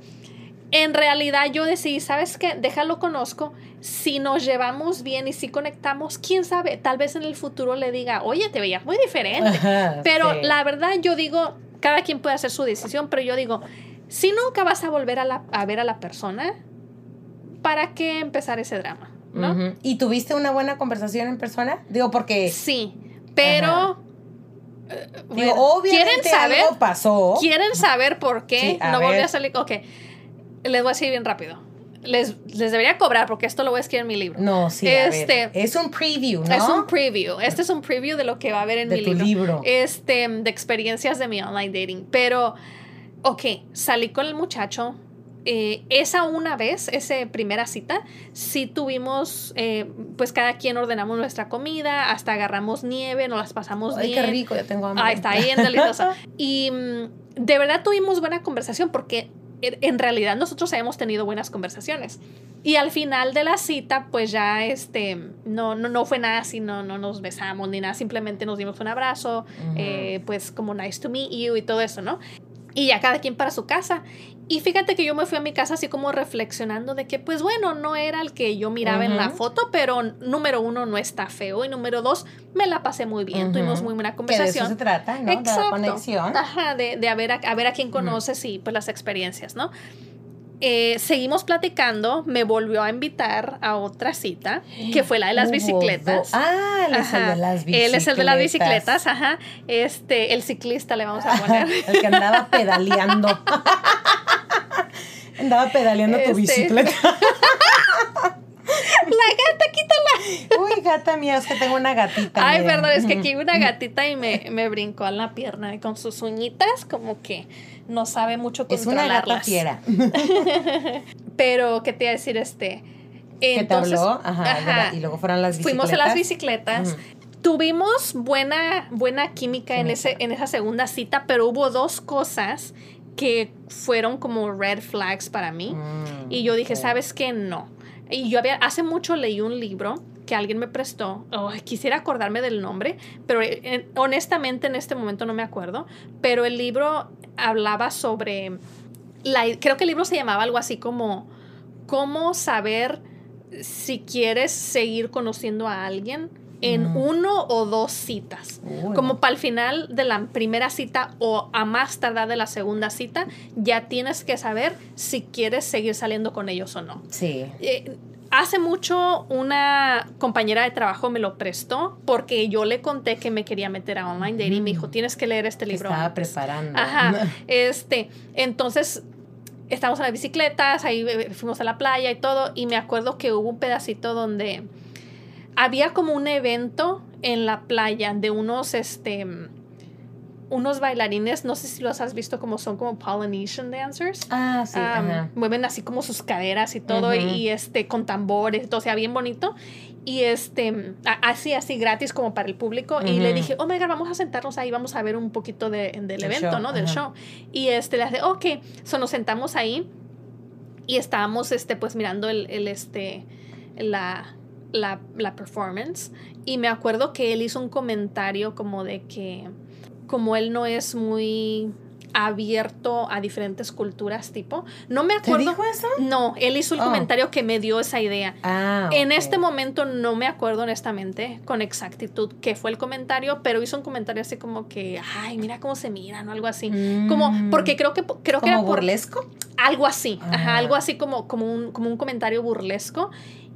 en realidad yo decidí, ¿sabes qué? Déjalo conozco. si nos llevamos bien y si conectamos, quién sabe, tal vez en el futuro le diga, oye, te veías muy diferente. pero la verdad yo digo, cada quien puede hacer su decisión, pero yo digo, si nunca vas a volver a, a ver a la persona, ¿para qué empezar ese drama? ¿no? ¿Y tuviste una buena conversación en persona? Digo, porque... Sí, pero... Eh, Digo, obviamente ¿quieren saber, algo pasó. ¿Quieren saber por qué no volvió a salir? Ok, les voy a decir bien rápido. Les, les, debería cobrar porque esto lo voy a escribir en mi libro. No, sí. Este, Es un preview, ¿no? Es un preview. Este es un preview de lo que va a haber en mi libro. libro. Este, de experiencias de mi online dating. Pero, ok, salí con el muchacho, eh, esa una vez, esa primera cita, sí tuvimos, eh, pues cada quien ordenamos nuestra comida, hasta agarramos nieve, nos las pasamos Ay, bien. qué rico, ya tengo hambre. Ah, está bien deliciosa. (laughs) y mm, de verdad tuvimos buena conversación porque en realidad nosotros hemos tenido buenas conversaciones. Y al final de la cita, pues ya este, no, no, no fue nada así, no, no nos besamos ni nada, simplemente nos dimos un abrazo, eh, pues como nice to meet you y todo eso, ¿no? Y ya cada quien para su casa. Y fíjate que yo me fui a mi casa así como reflexionando de que, pues bueno, no era el que yo miraba en la foto, pero número uno, no está feo. Y número dos, me la pasé muy bien. Tuvimos muy buena conversación. de eso se trata, ¿no? Exacto. De la conexión. Ajá, de, de a, ver a, ver a quién conoces y pues las experiencias, ¿no? Eh, seguimos platicando, me volvió a invitar a otra cita, que fue la de las (gasps) bicicletas. Ah, él es el de las bicicletas. Él es el de las bicicletas, ajá. Este, el ciclista le vamos a poner. el que andaba (laughs) pedaleando. andaba pedaleando tu este. bicicleta. (laughs) La gata, quítala. Uy, gata mía, es que tengo una gatita. Ay, perdón, es que aquí una gatita y me, me brincó a la pierna con sus uñitas, como que no sabe mucho controlarlas. Es una gata fiera. (laughs) Pero, ¿qué te iba a decir este? Entonces, ¿Qué te habló? Ajá, Y luego fueron las bicicletas. Fuimos a las bicicletas. Tuvimos buena, buena química en, ese, en esa segunda cita, pero hubo dos cosas que fueron como red flags para mí. Mm, y yo dije, ¿sabes qué? No. Y yo había, hace mucho leí un libro que alguien me prestó. quisiera acordarme del nombre, pero eh, honestamente en este momento no me acuerdo. Pero el libro hablaba sobre. La, creo que el libro se llamaba algo así como cómo saber si quieres seguir conociendo a alguien en mm. uno o dos citas. Como para el final de la primera cita o a más tardar de la segunda cita, ya tienes que saber si quieres seguir saliendo con ellos o no. Sí. Eh, hace mucho una compañera de trabajo me lo prestó porque yo le conté que me quería meter a online dating y me dijo, tienes que leer este libro. Estaba preparando. Ajá. (laughs) Este, entonces estábamos en las bicicletas, ahí eh, fuimos a la playa y todo, y me acuerdo que hubo un pedacito donde había como un evento en la playa de unos, este, unos bailarines, no sé si los has visto como son como Polynesian dancers. Ah, sí. mueven así como sus caderas y todo, y, este, con tambores, todo, o sea, bien bonito. Y este, así, así gratis como para el público. Y le dije, oh my God, vamos a sentarnos ahí, vamos a ver un poquito de, del evento, ¿no? Del show. Y este, le dije, ok, so nos sentamos ahí y estábamos, este, pues mirando el, el este, la, la, la performance. Y me acuerdo que él hizo un comentario como de que como él no es muy abierto a diferentes culturas, tipo. No me acuerdo. ¿Te dijo eso? No, él hizo el oh. comentario que me dio esa idea. Ah, En este momento no me acuerdo honestamente con exactitud qué fue el comentario, pero hizo un comentario así como que, ay, mira cómo se miran o algo así. Como, mm. porque creo que creo que era burlesco. algo así, ajá, ah. algo así como, como, un, como un comentario burlesco.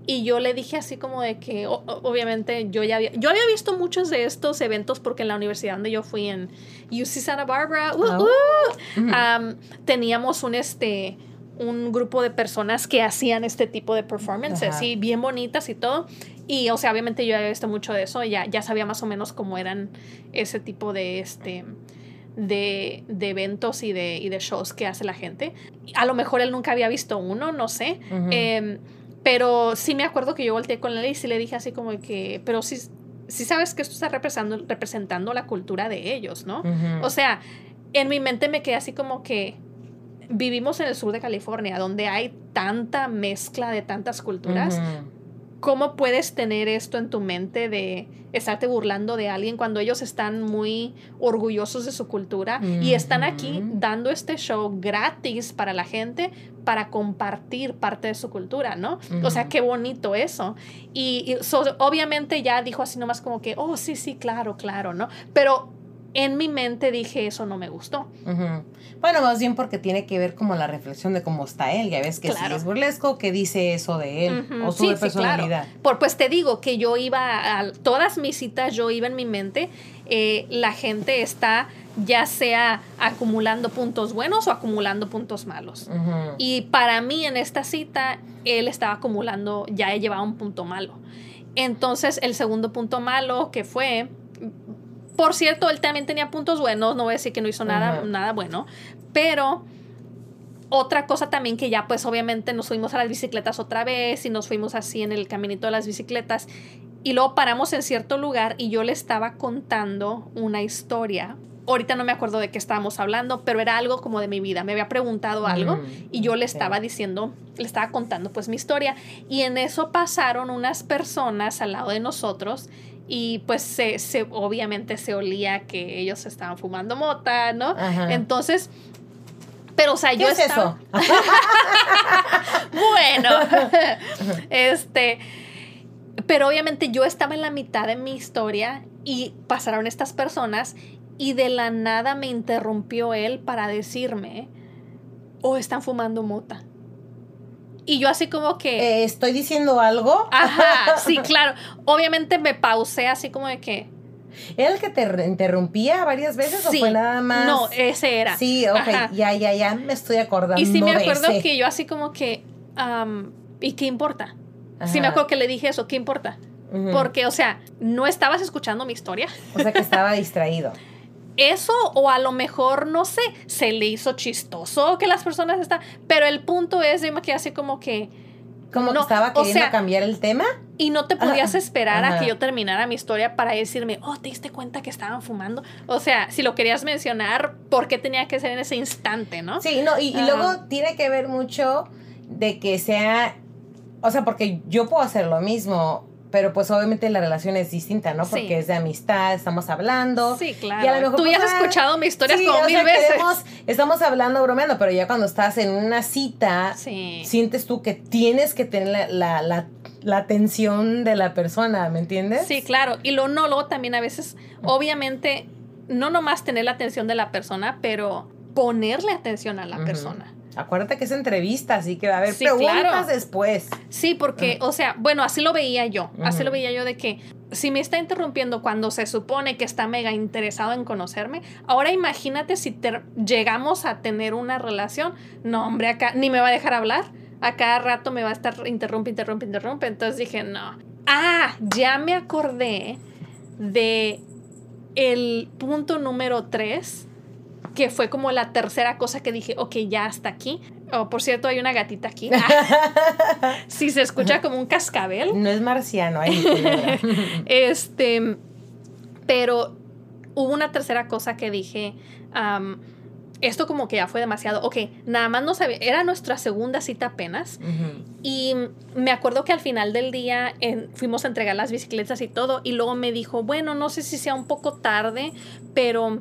Y yo le dije así como de que, obviamente, yo ya había, yo había visto muchos de estos eventos porque en la universidad donde yo fui en UC Santa Barbara, uh, ah, uh, teníamos un, este, un grupo de personas que hacían este tipo de performances, así bien bonitas y todo. Y, o sea, obviamente yo había visto mucho de eso, ya, ya sabía más o menos cómo eran ese tipo de, este, de, de, eventos y de, y de shows que hace la gente. A lo mejor él nunca había visto uno, no sé. Pero sí me acuerdo que yo volteé con él y sí le dije así como que, pero sí, sí sabes que esto está representando, representando la cultura de ellos, ¿no? O sea, en mi mente me quedé así como que vivimos en el sur de California, donde hay tanta mezcla de tantas culturas. ¿Cómo puedes tener esto en tu mente de estarte burlando de alguien cuando ellos están muy orgullosos de su cultura y están aquí dando este show gratis para la gente para compartir parte de su cultura, ¿no? O sea, qué bonito eso. Y, obviamente ya dijo así nomás como que, oh, sí, sí, claro, claro, ¿no? Pero en mi mente dije, eso no me gustó. Bueno, más bien porque tiene que ver como la reflexión de cómo está él. Ya ves que si es burlesco, que dice eso de él o su personalidad. Por, pues te digo que yo iba a todas mis citas, yo iba en mi mente, eh, la gente está ya sea acumulando puntos buenos o acumulando puntos malos. Y para mí en esta cita, él estaba acumulando, ya he llevado un punto malo. Entonces, el segundo punto malo que fue por cierto, él también tenía puntos buenos, no voy a decir que no hizo nada, nada bueno, pero otra cosa también que ya pues obviamente nos fuimos a las bicicletas otra vez y nos fuimos así en el caminito de las bicicletas y luego paramos en cierto lugar y yo le estaba contando una historia. Ahorita no me acuerdo de qué estábamos hablando, pero era algo como de mi vida. Me había preguntado algo mm, y yo le estaba diciendo, le estaba contando pues mi historia. Y en eso pasaron unas personas al lado de nosotros y pues se, se, obviamente se olía que ellos estaban fumando mota, ¿no? Entonces, pero o sea, yo es eso? (laughs) bueno, este, pero obviamente yo estaba en la mitad de mi historia y pasaron estas personas y de la nada me interrumpió él para decirme, o oh, están fumando mota. Y yo así como que... Eh, ¿Estoy diciendo algo? Ajá, (laughs) sí, claro. Obviamente me pausé así como de que... ¿Era el que te interrumpía varias veces o fue nada más? No, ese era. Sí, ok, ya, ya, ya me estoy acordando. Y sí me acuerdo que yo así como que, ¿y qué importa? Sí me acuerdo que le dije eso, ¿qué importa? Porque, o sea, no estabas escuchando mi historia. O sea, que estaba (laughs) distraído. Eso o a lo mejor, no sé, se le hizo chistoso que las personas están, pero el punto es, yo me quedé así como que... Como no, que estaba queriendo cambiar el tema. Y no te podías esperar a que yo terminara mi historia para decirme, oh, ¿te diste cuenta que estaban fumando? O sea, si lo querías mencionar, ¿por qué tenía que ser en ese instante, no? Sí, no, y, y luego tiene que ver mucho de que sea, o sea, porque yo puedo hacer lo mismo pero pues obviamente la relación es distinta, ¿no? Porque es de amistad, estamos hablando. Sí, claro. Y a lo mejor, Tú ya has pues, escuchado mi historia como mil veces. estamos hablando, bromeando, pero ya cuando estás en una cita, sientes tú que tienes que tener la, la, la, atención de la persona, ¿me entiendes? Sí, claro. Y lo no, luego también a veces, obviamente, no nomás tener la atención de la persona, pero ponerle atención a la persona. Acuérdate que es entrevista, así que va a haber preguntas después. Sí, porque, ah. o sea, bueno, así lo veía yo. Así lo veía yo de que si me está interrumpiendo cuando se supone que está mega interesado en conocerme, ahora imagínate si llegamos a tener una relación. No, hombre, acá ni me va a dejar hablar. A cada rato me va a estar interrumpe, interrumpe, interrumpe. Entonces dije, no. Ah, ya me acordé de el punto número tres que fue como la tercera cosa que dije, ok, ya hasta aquí. Oh, por cierto, hay una gatita aquí. (laughs) (laughs) si se escucha como un cascabel. No es marciano, hay (laughs) Este, pero hubo una tercera cosa que dije, esto como que ya fue demasiado. Ok, nada más no sabía, era nuestra segunda cita apenas. Y me acuerdo que al final del día fuimos a entregar las bicicletas y todo. Y luego me dijo, bueno, no sé si sea un poco tarde, pero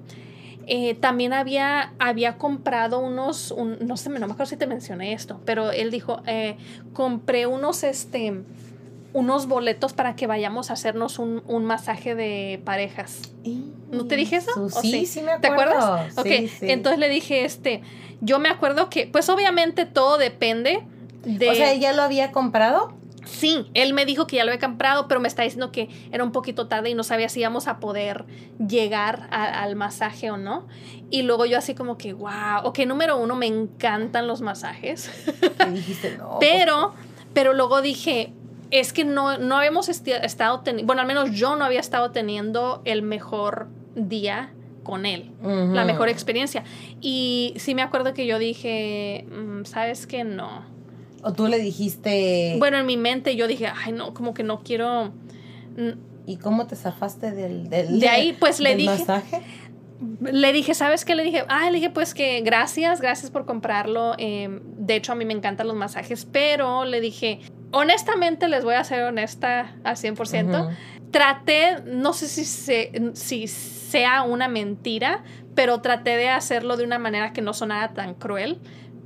eh, también había, había comprado unos, no sé, no me acuerdo si te mencioné esto, pero él dijo, eh, compré unos, este, unos boletos para que vayamos a hacernos un, masaje de parejas. ¿No te dije eso? Sí, sí, me acuerdo. ¿Te acuerdas? ok, entonces le dije, este, yo me acuerdo que, pues obviamente todo depende de... O sea, ¿ya lo había comprado? Sí, él me dijo que ya lo había comprado, pero me está diciendo que era un poquito tarde y no sabía si íbamos a poder llegar al masaje o no. Y luego yo así como que, wow, ok, número uno, me encantan los masajes. (laughs) dijiste, no. pero, pero luego dije, es que no, no habíamos estado teniendo, bueno, al menos yo no había estado teniendo el mejor día con él, la mejor experiencia. Y sí me acuerdo que yo dije, mm, ¿sabes qué? No ¿O tú le dijiste...? Bueno, en mi mente yo dije, ay, no, como que no quiero... ¿Y cómo te zafaste del, del De ahí, pues le dije... Masaje? Le dije, ¿sabes qué? Le dije, ah, le dije, pues que gracias, gracias por comprarlo. Em, de hecho, a mí me encantan los masajes, pero le dije, honestamente, les voy a ser honesta al 100%. traté, no sé si, se, si sea una mentira, pero traté de hacerlo de una manera que no sonara tan cruel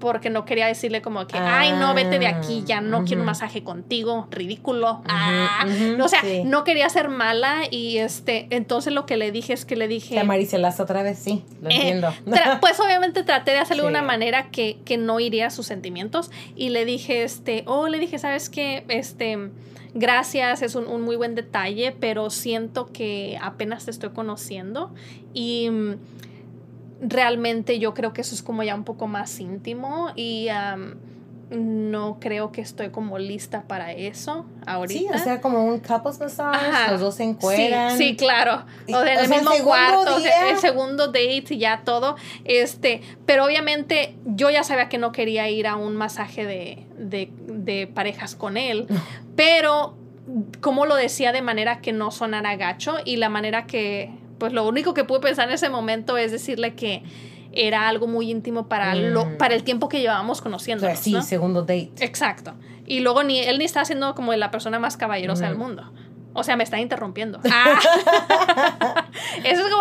porque no quería decirle como que, ay, no, vete de aquí, ya no quiero un masaje contigo, ridículo. ah, o sea, no quería ser mala y este, entonces lo que le dije es que le dije... Te maricelaste otra vez, sí, lo eh, entiendo. (laughs) pues obviamente traté de hacerlo de una manera que, que no iría a sus sentimientos y le dije, este, oh, le dije, ¿sabes qué? Este gracias, es un, un, muy buen detalle, pero siento que apenas te estoy conociendo y realmente yo creo que eso es como ya un poco más íntimo y no creo que estoy como lista para eso ahorita. Sí, o sea, como un couples massage, los dos se encueran. Sí, claro. O en el mismo cuarto, el segundo date y ya todo. Este, pero obviamente yo ya sabía que no quería ir a un masaje de, de, de parejas con él, (laughs) pero como lo decía de manera que no sonara gacho y la manera que pues lo único que pude pensar en ese momento es decirle que era algo muy íntimo para, lo, mm. para el tiempo que llevábamos conociendo. sí, segundo date. Exacto. Y luego ni él ni está siendo como la persona más caballerosa del mundo. O sea, me está interrumpiendo. (laughs) Ah.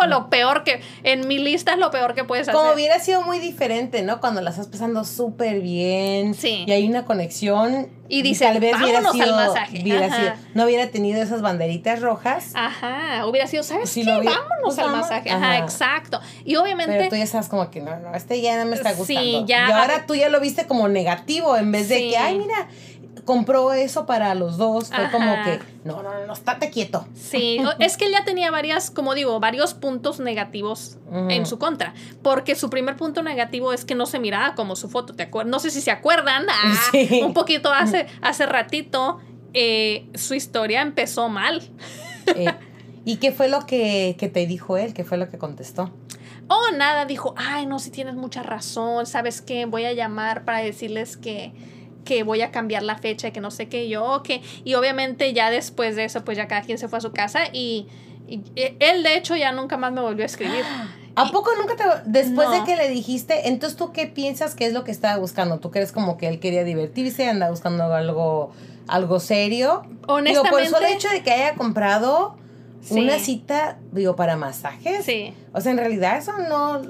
Como lo peor que, en mi lista es lo peor que puedes hacer. Como hubiera sido muy diferente, ¿no? Cuando la estás pasando súper bien. Sí. Y hay una conexión. Y dice, tal vez hubiera sido, al masaje. no hubiera tenido esas banderitas rojas. Ajá. Hubiera sido, ¿sabes qué? vámonos pues al masaje. Ajá. exacto. Y obviamente. Pero tú ya sabes como que no, no, este ya no me está gustando. Sí, ya. Y ahora tú ya lo viste como negativo en vez de que, ay, mira compró eso para los dos. Fue como que, no, no, no, estate quieto. Sí, (laughs) es que él ya tenía varias, como digo, varios puntos negativos en su contra. Porque su primer punto negativo es que no se miraba como su foto. ¿te no sé si se acuerdan, ah, un poquito hace, hace ratito, eh, su historia empezó mal. Eh, ¿Y qué fue lo que, que te dijo él? ¿Qué fue lo que contestó? Oh, nada, dijo, ay, no, si tienes mucha razón, ¿sabes qué? Voy a llamar para decirles que que voy a cambiar la fecha, que no sé qué, yo, que, y obviamente ya después de eso, pues ya cada quien se fue a su casa y, e, él de hecho ya nunca más me volvió a escribir. (gasps) ¿A poco nunca te... Después de que le dijiste, entonces tú qué piensas que es lo que estaba buscando? ¿Tú crees como que él quería divertirse, anda buscando algo, algo serio? Honestamente... Digo, por eso el hecho de que haya comprado una cita, digo, para masajes. Sí. O sea, en realidad eso no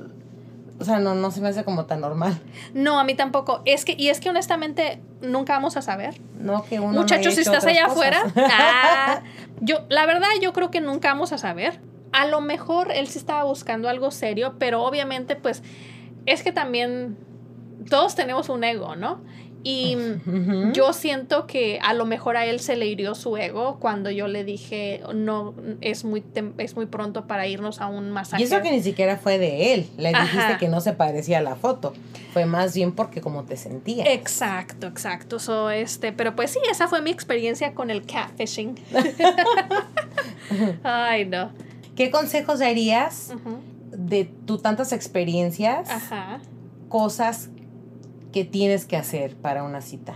o sea, no, no se me hace como tan normal. No, a mí tampoco. Es que, y es que honestamente nunca vamos a saber. No, que uno. Muchachos, si estás allá afuera. (laughs) Ah, yo, la verdad, yo creo que nunca vamos a saber. A lo mejor él sí estaba buscando algo serio, pero obviamente, pues, es que también todos tenemos un ego, ¿no? Y yo siento que a lo mejor a él se le hirió su ego cuando yo le dije, no, es muy, es muy pronto para irnos a un masaje. Y eso que ni siquiera fue de él, le dijiste que no se parecía a la foto, fue más bien porque como te sentías. Exacto, exacto. So, este, pero pues sí, esa fue mi experiencia con el catfishing. (laughs) Ay, no. ¿Qué consejos darías de tu tantas experiencias? Cosas ¿Qué tienes que hacer para una cita?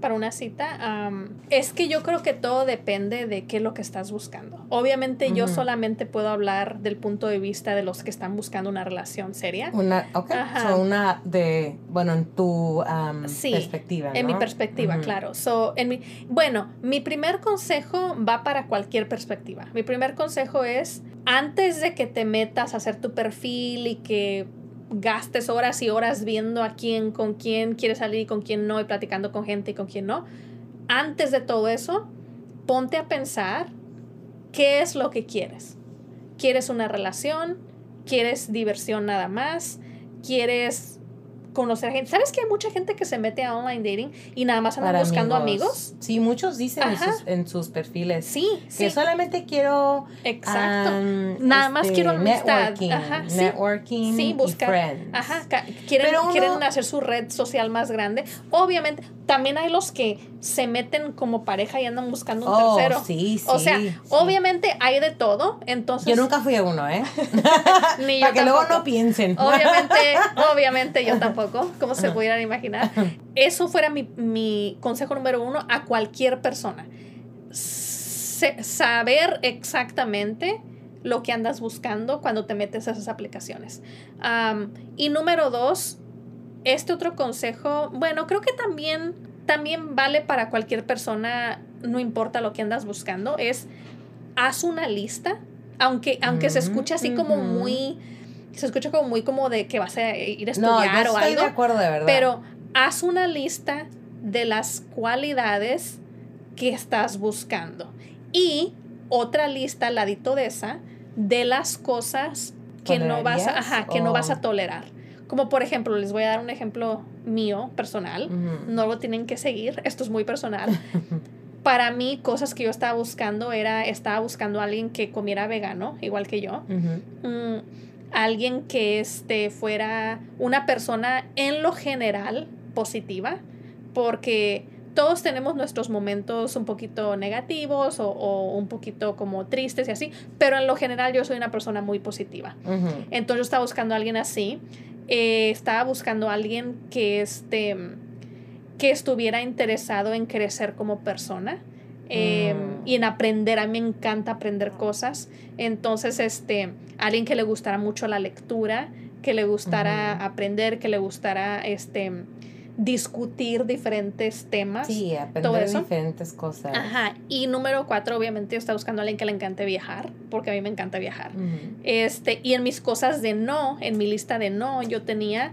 Para una cita, es que yo creo que todo depende de qué es lo que estás buscando. Obviamente yo solamente puedo hablar del punto de vista de los que están buscando una relación seria. Una, ok, una de, bueno, en tu perspectiva. En mi perspectiva, claro. So, en mi, bueno, mi primer consejo va para cualquier perspectiva. Mi primer consejo es, antes de que te metas a hacer tu perfil y que gastes horas y horas viendo a quién, con quién quiere salir y con quién no, y platicando con gente y con quién no. Antes de todo eso, ponte a pensar qué es lo que quieres. ¿Quieres una relación? ¿Quieres diversión nada más? ¿Quieres conocer gente. ¿Sabes que hay mucha gente que se mete a online dating y nada más andan buscando amigos. Sí, muchos dicen en sus, perfiles. Sí, que solamente quiero. Exacto. nada más quiero amistad. Networking. Ajá, networking sí, buscar, y friends. Ajá, quieren, quieren hacer su red social más grande. Obviamente, también hay los que se meten como pareja y andan buscando un oh, tercero. Sí, sí. O sea, obviamente hay de todo. Entonces. Yo nunca fui a uno, ¿eh? (laughs) Ni (laughs) yo Para que luego no piensen. Obviamente, (laughs) obviamente yo tampoco, como se pudieran imaginar. Eso fuera mi, consejo número uno a cualquier persona. saber exactamente lo que andas buscando cuando te metes a esas aplicaciones. y número dos, este otro consejo, bueno, creo que también, también vale para cualquier persona, no importa lo que andas buscando, es haz una lista, aunque, aunque se escuche así como muy, se escucha como muy como de que vas a ir a estudiar No, yo o estoy algo. de acuerdo, de verdad. Pero haz una lista de las cualidades que estás buscando. Y otra lista al ladito de esa de las cosas que no vas a, ¿Tolerarías ajá, que no vas a tolerar. Como por ejemplo, les voy a dar un ejemplo mío, personal. No lo tienen que seguir, esto es muy personal. (laughs) Para mí, cosas que yo estaba buscando era, estaba buscando a alguien que comiera vegano, igual que yo. Mm, alguien que este, fuera una persona en lo general positiva, porque todos tenemos nuestros momentos un poquito negativos o, o un poquito como tristes y así, pero en lo general yo soy una persona muy positiva. Entonces yo estaba buscando a alguien así, eh, estaba buscando a alguien que, este, que estuviera interesado en crecer como persona. Eh, Mm. y en aprender, a mí me encanta aprender cosas. Entonces, este, alguien que le gustara mucho la lectura, que le gustara aprender, que le gustara este, discutir diferentes temas. Sí, todo aprender eso. diferentes cosas. Ajá. Y número cuatro, obviamente, yo estaba buscando a alguien que le encante viajar, porque a mí me encanta viajar. Este, y en mis cosas de no, en mi lista de no, yo tenía,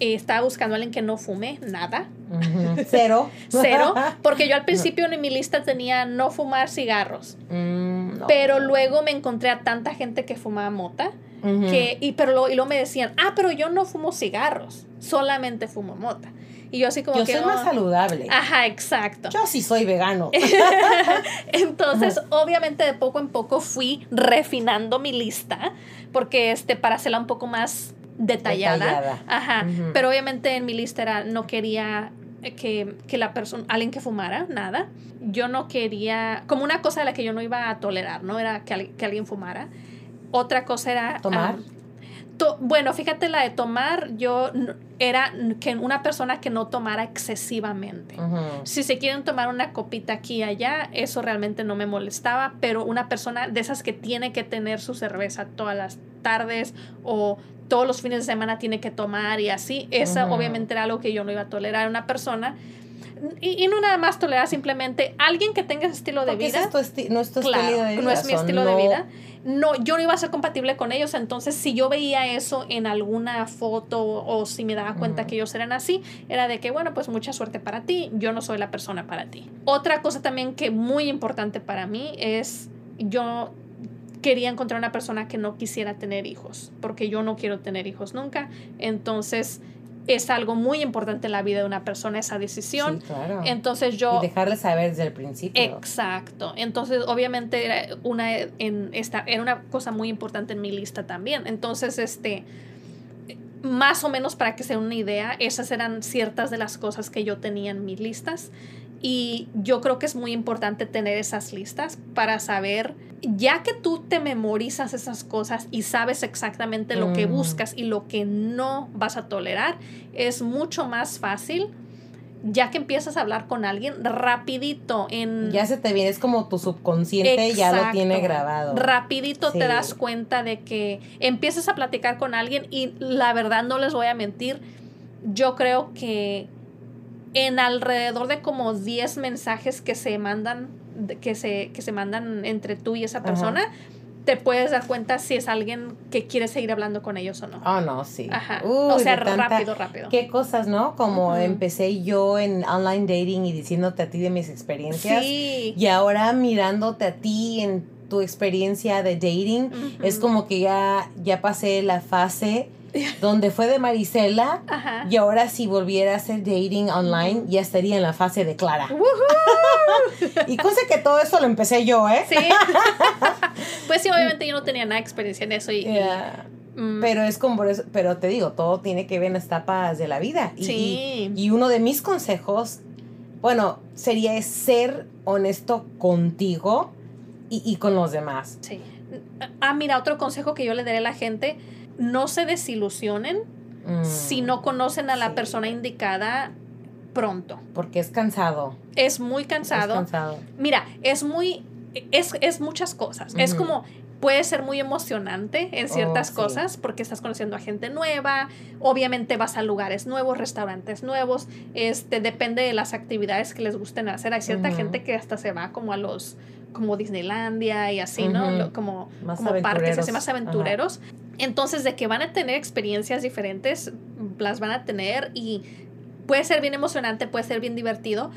eh, estaba buscando a alguien que no fume nada. (laughs) Cero. cero, porque yo al principio en mi lista tenía no fumar cigarros, Mm, no. pero luego me encontré a tanta gente que fumaba mota, que, y, pero lo, y luego me decían, ah, pero yo no fumo cigarros, solamente fumo mota. Y yo así como Yo que... soy más "Oh". saludable. Ajá, exacto. Yo sí soy vegano. (laughs) Entonces, obviamente de poco en poco fui refinando mi lista, porque este, para hacerla un poco más detallada. Detallada. Ajá. Pero obviamente en mi lista era, no quería que, que la persona, alguien que fumara, nada. Yo no quería, como una cosa de la que yo no iba a tolerar, ¿no? Era que, que alguien fumara. Otra cosa era... ¿Tomar? ah, to- bueno, fíjate, la de tomar, yo era que una persona que no tomara excesivamente. Si se quieren tomar una copita aquí y allá, eso realmente no me molestaba, pero una persona de esas que tiene que tener su cerveza todas las tardes o todos los fines de semana tiene que tomar y así, esa obviamente era algo que yo no iba a tolerar. Una persona, y, y no nada más tolerar, simplemente alguien que tenga ese estilo de ese vida. es tu esti- no es tu Claro, estilo de vida. no es mi estilo de vida. No, yo no iba a ser compatible con ellos, entonces si yo veía eso en alguna foto o si me daba cuenta que ellos eran así, era de que, bueno, pues mucha suerte para ti, yo no soy la persona para ti. Otra cosa también que muy importante para mí es, yo quería encontrar una persona que no quisiera tener hijos, porque yo no quiero tener hijos nunca, entonces es algo muy importante en la vida de una persona esa decisión. Sí, claro. Entonces yo... Y dejarle saber desde el principio. Exacto. Entonces, obviamente era una en esta era una cosa muy importante en mi lista también. Entonces, este más o menos para que se den una idea, esas eran ciertas de las cosas que yo tenía en mis listas y yo creo que es muy importante tener esas listas para saber, ya que tú te memorizas esas cosas y sabes exactamente lo que Mm. buscas y lo que no vas a tolerar, es mucho más fácil ya que empiezas a hablar con alguien rapidito en Ya se te viene, es como tu subconsciente ya lo tiene grabado. Rapidito Sí. te das cuenta de que empiezas a platicar con alguien y la verdad no les voy a mentir, yo creo que en alrededor de como 10 mensajes que se mandan que se, que se mandan entre tú y esa Ajá. persona, te puedes dar cuenta si es alguien que quiere seguir hablando con ellos o no. Oh, no, sí. Ajá. Uy, o sea, tanta- rápido, rápido. Qué cosas, ¿no? Como empecé yo en online dating y diciéndote a ti de mis experiencias. Sí. Y ahora mirándote a ti en tu experiencia de dating, es como que ya, ya pasé la fase (laughs) donde fue de Marisela Ajá. y ahora si volviera a hacer dating online ya estaría en la fase de Clara. (laughs) y cosa que todo eso lo empecé yo, ¿eh? Sí. (laughs) pues sí, obviamente yo no tenía nada de experiencia en eso y, Yeah. mm, Pero es como por eso, pero te digo, todo tiene que ver en las etapas de la vida. Y, Sí. y, y uno de mis consejos, bueno, sería es ser honesto contigo y, y con los demás. Sí. Ah, mira, otro consejo que yo le daré a la gente, no se desilusionen Mm, si no conocen a la sí. persona indicada pronto. Porque es cansado. Es muy Es cansado. cansado. Mira, es muy, es, es muchas cosas. Es como, puede ser muy emocionante en ciertas Oh, sí. cosas porque estás conociendo a gente nueva, obviamente vas a lugares nuevos, restaurantes nuevos, este, depende de las actividades que les gusten hacer. Hay cierta gente que hasta se va como a los como Disneylandia y así, ¿no? Como Más como parques así más aventureros. Entonces, de que van a tener experiencias diferentes, las van a tener y puede ser bien emocionante, puede ser bien divertido.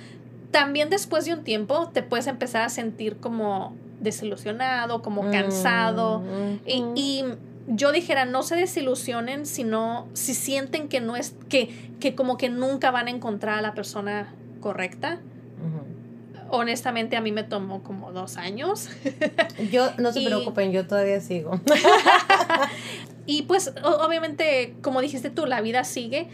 También después de un tiempo te puedes empezar a sentir como desilusionado, como cansado. Mm, Y, ujú. y yo dijera, no se desilusionen sino si sienten que no es, que, que como que nunca van a encontrar a la persona correcta. Honestamente, a mí me tomó como dos años. (laughs) Yo, no se Y- preocupen, yo todavía sigo. (laughs) Y pues obviamente, como dijiste tú, la vida sigue.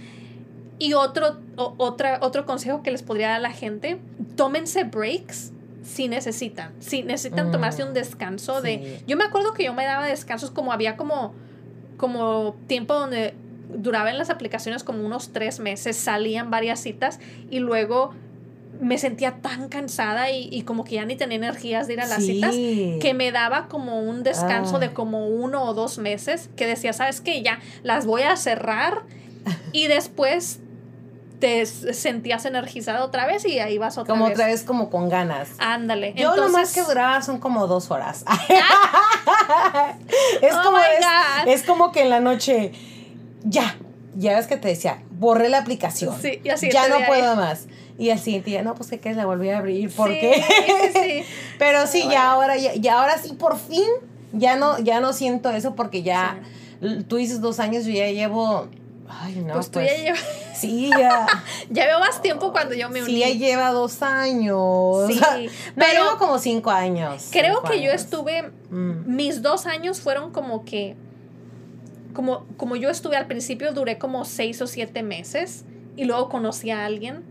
Y otro, o- otra, otro consejo que les podría dar a la gente, tómense breaks si necesitan. Si necesitan Mm, tomarse un descanso de... Yo me acuerdo que yo me daba descansos como había como, como tiempo donde duraba en las aplicaciones como unos tres meses, salían varias citas y luego me sentía tan cansada y, y como que ya ni tenía energías de ir a las Sí. citas que me daba como un descanso de Ay. como uno o dos meses que decía, ¿sabes qué? Ya las voy a cerrar (laughs) y después te sentías energizada otra vez y ahí vas otra Como vez. otra vez como con ganas. Ándale. Yo lo más que duraba son como dos horas. (laughs) es, Oh como es, es como que en la noche, ya, ya ves que te decía, borré la aplicación. Sí, y así ya no puedo ahí. más. Y al siguiente día, no, pues que crees, la volví a abrir. ¿Por Sí, qué? (laughs) sí, sí. (laughs) Pero sí, Bueno. ya ahora, ya, ya ahora sí, por fin, ya no, ya no siento eso porque ya, tú dices dos años, yo ya llevo, ay no, Pues pues, tú ya llevas, sí, ya, (laughs) ya veo más tiempo cuando yo me uní. sí, ya lleva dos años. Sí, no, pero llevo como cinco años. creo cinco que yo estuve, Mm. mis dos años fueron como que, como, como yo estuve al principio, duré como seis o siete meses y luego conocí a alguien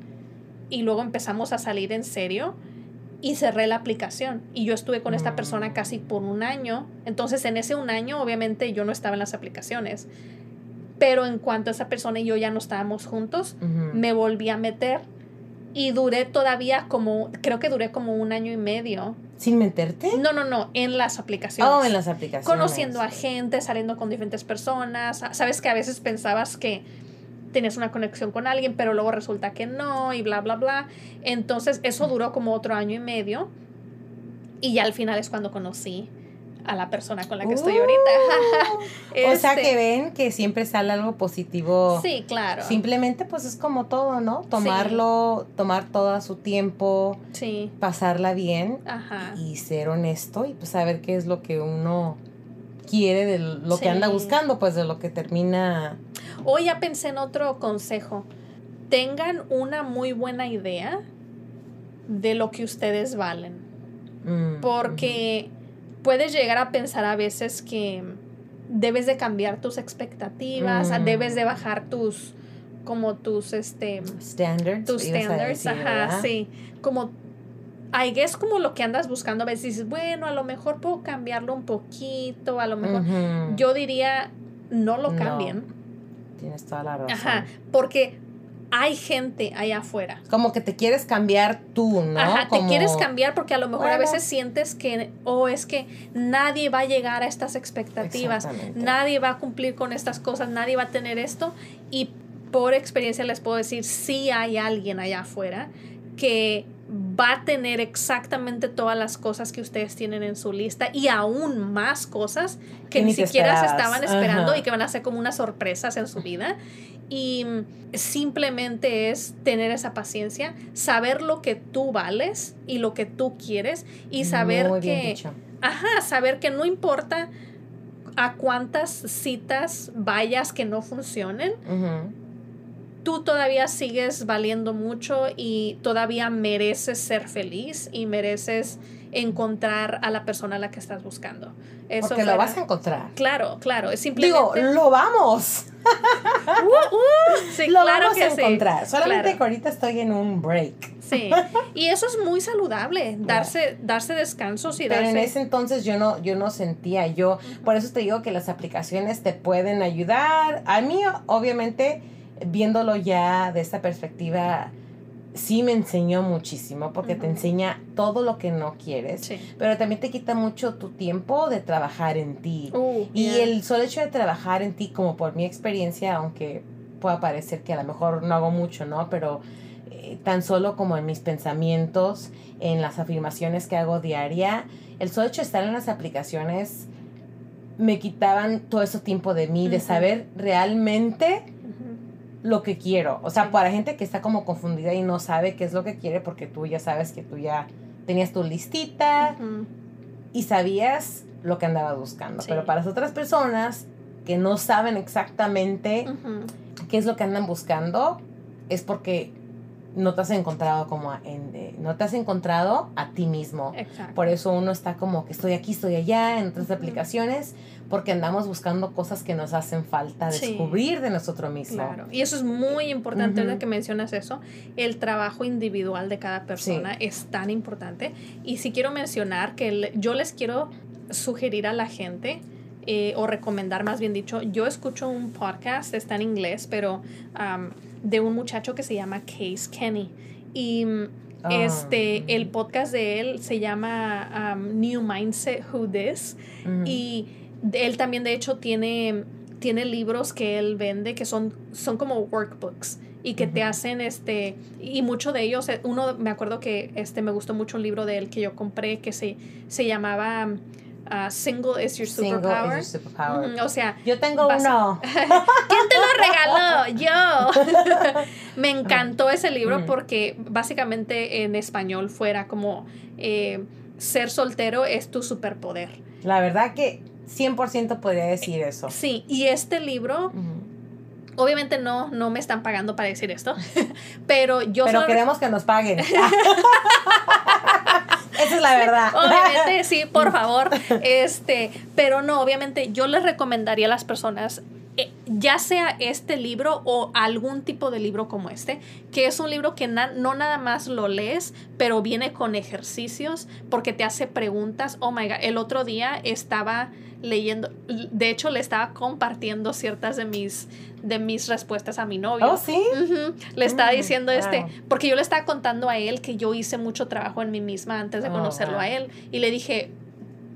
y luego empezamos a salir en serio y cerré la aplicación y yo estuve con esta Mm. persona casi por un año. Entonces en ese un año obviamente yo no estaba en las aplicaciones, pero en cuanto esa persona y yo ya no estábamos juntos, me volví a meter y duré todavía como, creo que duré como un año y medio. ¿Sin meterte? No, no, no, en las aplicaciones. Oh, en las aplicaciones. Conociendo a gente, saliendo con diferentes personas. Sabes que a veces pensabas que tenías una conexión con alguien, pero luego resulta que no y bla, bla, bla. Entonces eso duró como otro año y medio. Y ya al final es cuando conocí a la persona con la que estoy ahorita. Uh, (laughs) o sea Este, que ven que siempre sale algo positivo. Sí, claro. Simplemente pues es como todo, ¿no? Tomarlo, tomar todo a su tiempo, Sí, pasarla bien ajá. y ser honesto y pues saber qué es lo que uno quiere de lo que anda buscando, pues de lo que termina. Hoy ya pensé en otro consejo. Tengan una muy buena idea de lo que ustedes valen. mm, Porque puedes llegar a pensar a veces que debes de cambiar tus expectativas, Mm. debes de bajar tus como tus este standards. tus standards, decir, ajá, ¿verdad? sí, como I guess como lo que andas buscando a veces dices, bueno, a lo mejor puedo cambiarlo un poquito, a lo mejor yo diría no lo No. cambien. Tienes toda la razón. Ajá, porque hay gente allá afuera. Como que te quieres cambiar tú, ¿no? Ajá, te quieres cambiar porque a lo mejor a Bueno. veces sientes que, o es que nadie va a llegar a estas expectativas, nadie va a cumplir con estas cosas, nadie va a tener esto. Y por experiencia les puedo decir, sí hay alguien allá afuera que va a tener exactamente todas las cosas que ustedes tienen en su lista y aún más cosas que Que ni siquiera se estaban esperando Ajá. y que van a ser como unas sorpresas en su vida. Y simplemente es tener esa paciencia, saber lo que tú vales y lo que tú quieres y saber Muy bien que, dicho. ajá, saber que no importa a cuántas citas vayas que no funcionen, tú todavía sigues valiendo mucho y todavía mereces ser feliz y mereces encontrar a la persona a la que estás buscando. Eso Porque lo vas a encontrar. Claro, claro, es Digo, simplemente... lo vamos. sí, lo claro vamos que a sí, encontrar. Solamente claro. que ahorita estoy en un break. Sí, y eso es muy saludable, darse, darse descansos y Pero en ese entonces yo no, yo no sentía, yo, por eso te digo que las aplicaciones te pueden ayudar. A mí, obviamente, viéndolo ya de esta perspectiva, sí me enseñó muchísimo, porque te enseña todo lo que no quieres, Sí. pero también te quita mucho tu tiempo de trabajar en ti. Uh, Y yeah. el solo hecho de trabajar en ti, como por mi experiencia, aunque pueda parecer que a lo mejor no hago mucho, ¿no? Pero eh, tan solo como en mis pensamientos, en las afirmaciones que hago diaria. El solo hecho de estar en las aplicaciones me quitaban todo ese tiempo de mí, de saber realmente lo que quiero. O sea, para gente que está como confundida y no sabe qué es lo que quiere, porque tú ya sabes que tú ya tenías tu listita y sabías lo que andabas buscando. Pero para las otras personas que no saben exactamente qué es lo que andan buscando, es porque no te has encontrado como en, eh, no te has encontrado a ti mismo. Por eso uno está como que estoy aquí, estoy allá en otras aplicaciones porque andamos buscando cosas que nos hacen falta descubrir de nosotros mismos. Claro. Y eso es muy importante, uh que mencionas eso. El trabajo individual de cada persona es tan importante. Y si quiero mencionar que yo les quiero sugerir a la gente eh, o recomendar, más bien dicho, yo escucho un podcast, está en inglés, pero de un muchacho que se llama Case Kenny. Y ah. este, el podcast de él se llama New Mindset Who This. Y él también, de hecho, tiene, tiene libros que él vende que son, son como workbooks y que te hacen este y muchos de ellos eh, uno me acuerdo que este me gustó mucho un libro de él que yo compré que se se llamaba uh, single is your superpower. o sea, yo tengo uno. (laughs) ¿Quién te lo regaló? Yo. (laughs) me encantó ese libro porque básicamente en español fuera como eh, ser soltero es tu superpoder. La verdad que 100% podría decir eso. Sí, y este libro, obviamente no, no me están pagando para decir esto, (laughs) pero yo... Pero queremos que nos paguen. Esa es la verdad. (laughs) Obviamente, sí, por favor. Este, pero no, obviamente yo les recomendaría a las personas eh, ya sea este libro o algún tipo de libro como este, que es un libro que no nada más lo lees, pero viene con ejercicios porque te hace preguntas. Oh my God, el otro día estaba leyendo, de hecho le estaba compartiendo ciertas de mis, de mis respuestas a mi novio. Oh, sí. Le estaba mm, diciendo este, porque yo le estaba contando a él que yo hice mucho trabajo en mí misma antes de oh, conocerlo a él. Y le dije,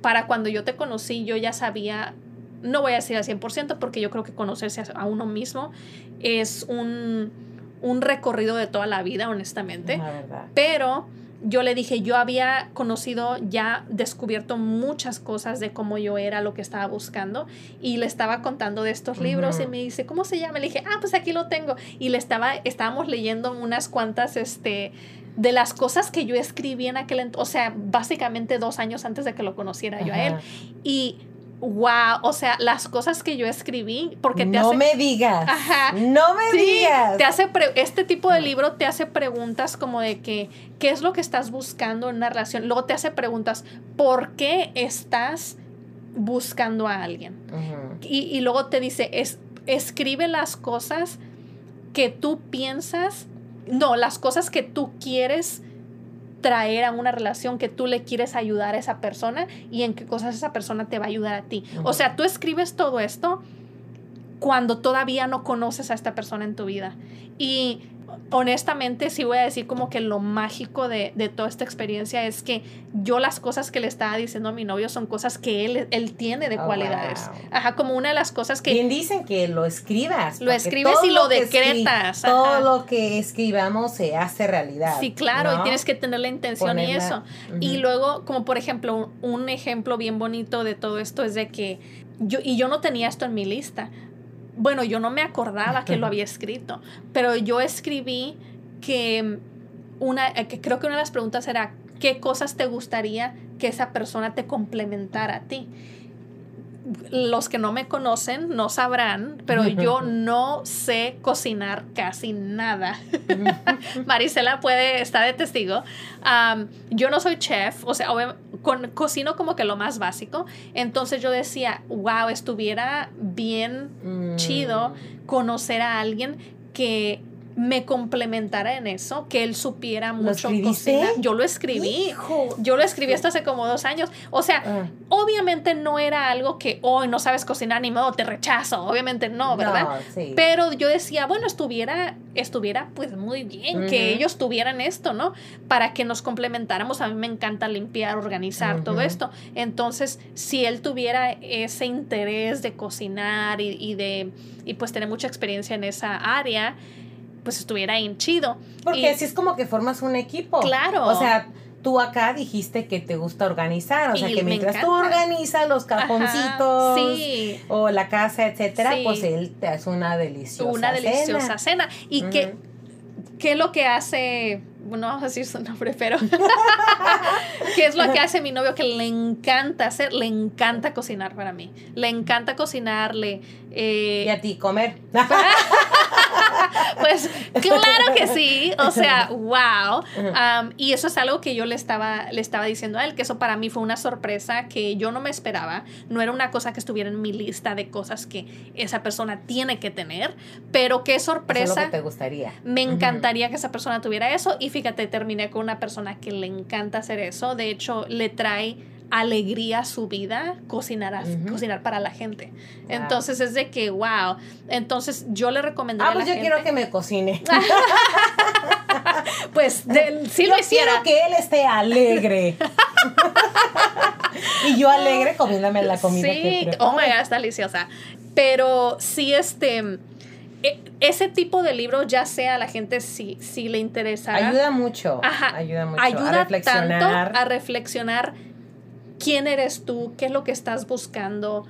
para cuando yo te conocí, yo ya sabía, no voy a decir al 100% porque yo creo que conocerse a uno mismo es un, un recorrido de toda la vida, honestamente. Pero yo le dije, yo había conocido, ya descubierto muchas cosas de cómo yo era, lo que estaba buscando, y le estaba contando de estos libros y me dice, ¿cómo se llama? Le dije, ah, pues aquí lo tengo. Y le estaba, estábamos leyendo unas cuantas, este, de las cosas que yo escribí en aquel entonces, o sea, básicamente dos años antes de que lo conociera yo a él. Y wow, o sea, las cosas que yo escribí, porque te no me digas, ajá, no me digas, te hace este tipo de libro te hace preguntas como de que qué es lo que estás buscando en una relación, luego te hace preguntas por qué estás buscando a alguien y, y, luego te dice es escribe las cosas que tú piensas, no, las cosas que tú quieres traer a una relación que tú le quieres ayudar a esa persona y en qué cosas esa persona te va a ayudar a ti. O sea, tú escribes todo esto cuando todavía no conoces a esta persona en tu vida. Y honestamente sí voy a decir como que lo mágico de, toda esta experiencia es que yo las cosas que le estaba diciendo a mi novio son cosas que él, él tiene de oh, cualidades. Ajá, como una de las cosas que... Bien dicen que lo escribas. Lo escribes y lo, decretas. todo lo que escribamos se hace realidad. Sí, claro, y tienes que tener la intención y eso. Y luego, como por ejemplo, un ejemplo bien bonito de todo esto es de que yo, y yo no tenía esto en mi lista, bueno, yo no me acordaba que lo (laughs) había escrito, pero yo escribí que una, que creo que una de las preguntas era, ¿qué cosas te gustaría que esa persona te complementara a ti? Los que no me conocen no sabrán, pero yo (laughs) no sé cocinar casi nada. (laughs) Marisela puede estar de testigo. yo no soy chef, o sea, con, cocino como que lo más básico. Entonces yo decía, wow, estuviera bien mm. chido conocer a alguien que me complementara en eso, que él supiera mucho cocinar. Yo lo escribí. Yo lo escribí hasta hace como dos años. O sea, ah. obviamente no era algo que hoy no sabes cocinar ni modo, te rechazo. Obviamente no, ¿verdad? Pero yo decía, bueno, estuviera, estuviera pues muy bien que ellos tuvieran esto, ¿no? Para que nos complementáramos. A mí me encanta limpiar, organizar, todo esto. Entonces, si él tuviera ese interés de cocinar y, y de, y pues tener mucha experiencia en esa área, pues estuviera bien chido. Porque así es como que formas un equipo. Claro. O sea, tú acá dijiste que te gusta organizar, o sea, que mientras tú organizas los cajoncitos o la casa, etcétera, pues él te hace una deliciosa Una deliciosa cena. ¿Y qué, qué es lo que hace no vamos a decir su nombre, pero (laughs) ¿qué es lo que hace mi novio? Que le encanta hacer, le encanta cocinar para mí. Le encanta cocinarle. Eh, y a ti comer. (laughs) (laughs) (laughs) pues claro que sí, o sea, wow. y eso es algo que yo le estaba, le estaba diciendo a él, que eso para mí fue una sorpresa que yo no me esperaba. No era una cosa que estuviera en mi lista de cosas que esa persona tiene que tener, pero qué sorpresa. Eso te gustaría. Me encantaría que esa persona tuviera eso y fíjate, terminé con una persona que le encanta hacer eso. De hecho, le trae alegría a su vida cocinar, cocinar para la gente. Entonces es de que, wow. Entonces yo le recomendaría. Ah, pues yo quiero que me cocine. (laughs) (laughs) pues si lo hiciera. Quiero que él esté alegre. (laughs) y yo alegre comiéndome la comida. Sí, oh my god, está deliciosa. Pero sí, este e, ese tipo de libros, ya sea a la gente si, si le interesa. Ayuda mucho. Ayuda mucho. Ayuda a reflexionar. Tanto a reflexionar quién eres tú, qué es lo que estás buscando.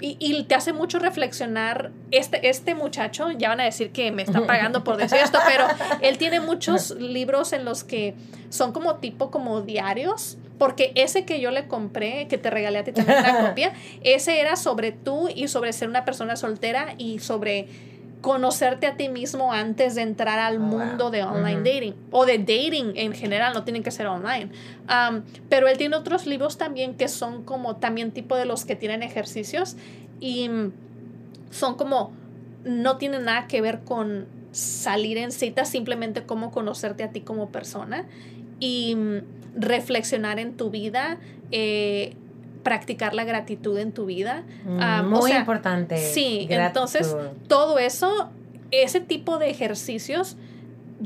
y, te hace mucho reflexionar. Este, este muchacho, ya van a decir que me está pagando por decir esto, pero él tiene muchos libros en los que son como tipo como diarios porque ese que yo le compré, que te regalé a ti también una (laughs) copia, ese era sobre tú y sobre ser una persona soltera y sobre conocerte a ti mismo antes de entrar al oh, mundo de online dating o de dating en general, no tienen que ser online. pero él tiene otros libros también que son como también tipo de los que tienen ejercicios y son como, no tienen nada que ver con salir en citas, simplemente como conocerte a ti como persona y reflexionar en tu vida, eh, practicar la gratitud en tu vida. Mm, muy importante. Sí, entonces todo eso, ese tipo de ejercicios,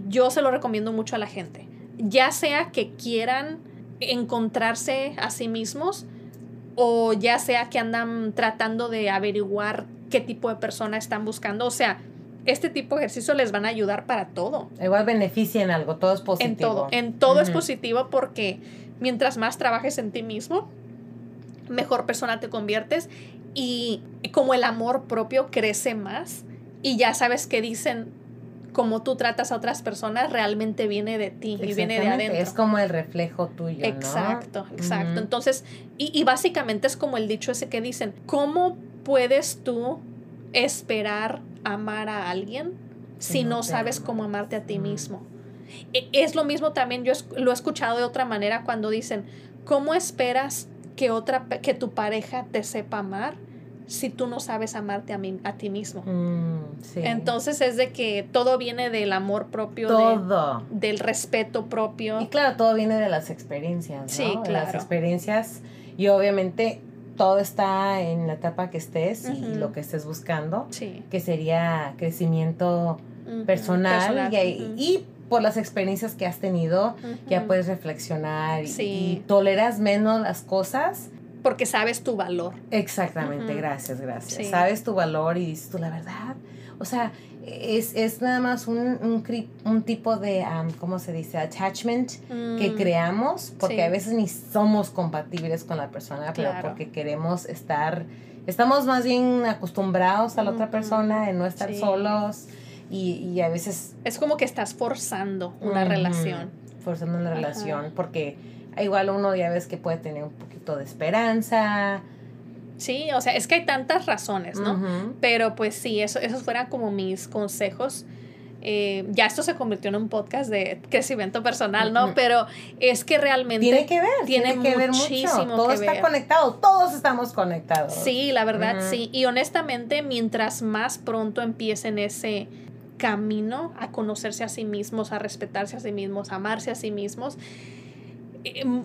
yo se lo recomiendo mucho a la gente. Ya sea que quieran encontrarse a sí mismos o ya sea que andan tratando de averiguar qué tipo de persona están buscando. O sea, este tipo de ejercicios les van a ayudar para todo. Igual beneficia en algo, todo es positivo. En todo, en todo es positivo porque mientras más trabajes en ti mismo, mejor persona te conviertes y como el amor propio crece más y ya sabes que dicen como tú tratas a otras personas realmente viene de ti y viene de adentro. Es como el reflejo tuyo. Exacto, exacto. Entonces, y, y básicamente es como el dicho ese que dicen, ¿cómo puedes tú esperar amar a alguien si no, sabes cómo amarte a ti mismo? E, es lo mismo también, yo lo he escuchado de otra manera cuando dicen, ¿cómo esperas que, otra, que tu pareja te sepa amar si tú no sabes amarte a, mí, a ti mismo. Mm, Entonces es de que todo viene del amor propio, todo. del respeto propio. Y claro, todo viene de las experiencias. Sí, claro. las experiencias y obviamente todo está en la etapa que estés y lo que estés buscando, sí. que sería crecimiento personal, y, por las experiencias que has tenido, ya puedes reflexionar y, toleras menos las cosas. Porque sabes tu valor. Exactamente, gracias, gracias. Sabes tu valor y dices tú la verdad. O sea, es, nada más un, un, tipo de, ¿cómo se dice? Attachment que mm. creamos, porque a veces ni somos compatibles con la persona, pero porque queremos estar, estamos más bien acostumbrados a la otra persona, en no estar solos y, a veces... Es como que estás forzando una relación. Forzando una relación, porque igual uno ya ves que puede tener un poquito de esperanza. Sí, o sea, es que hay tantas razones, ¿no? Pero pues sí, eso, esos fueran como mis consejos. Eh, ya esto se convirtió en un podcast de crecimiento personal, ¿no? Pero es que realmente... Tiene que ver, tiene, que ver mucho. Todo está conectado, todos estamos conectados. Sí, la verdad, sí. Y honestamente, mientras más pronto empiecen ese camino a conocerse a sí mismos, a respetarse a sí mismos, a amarse a sí mismos. Em,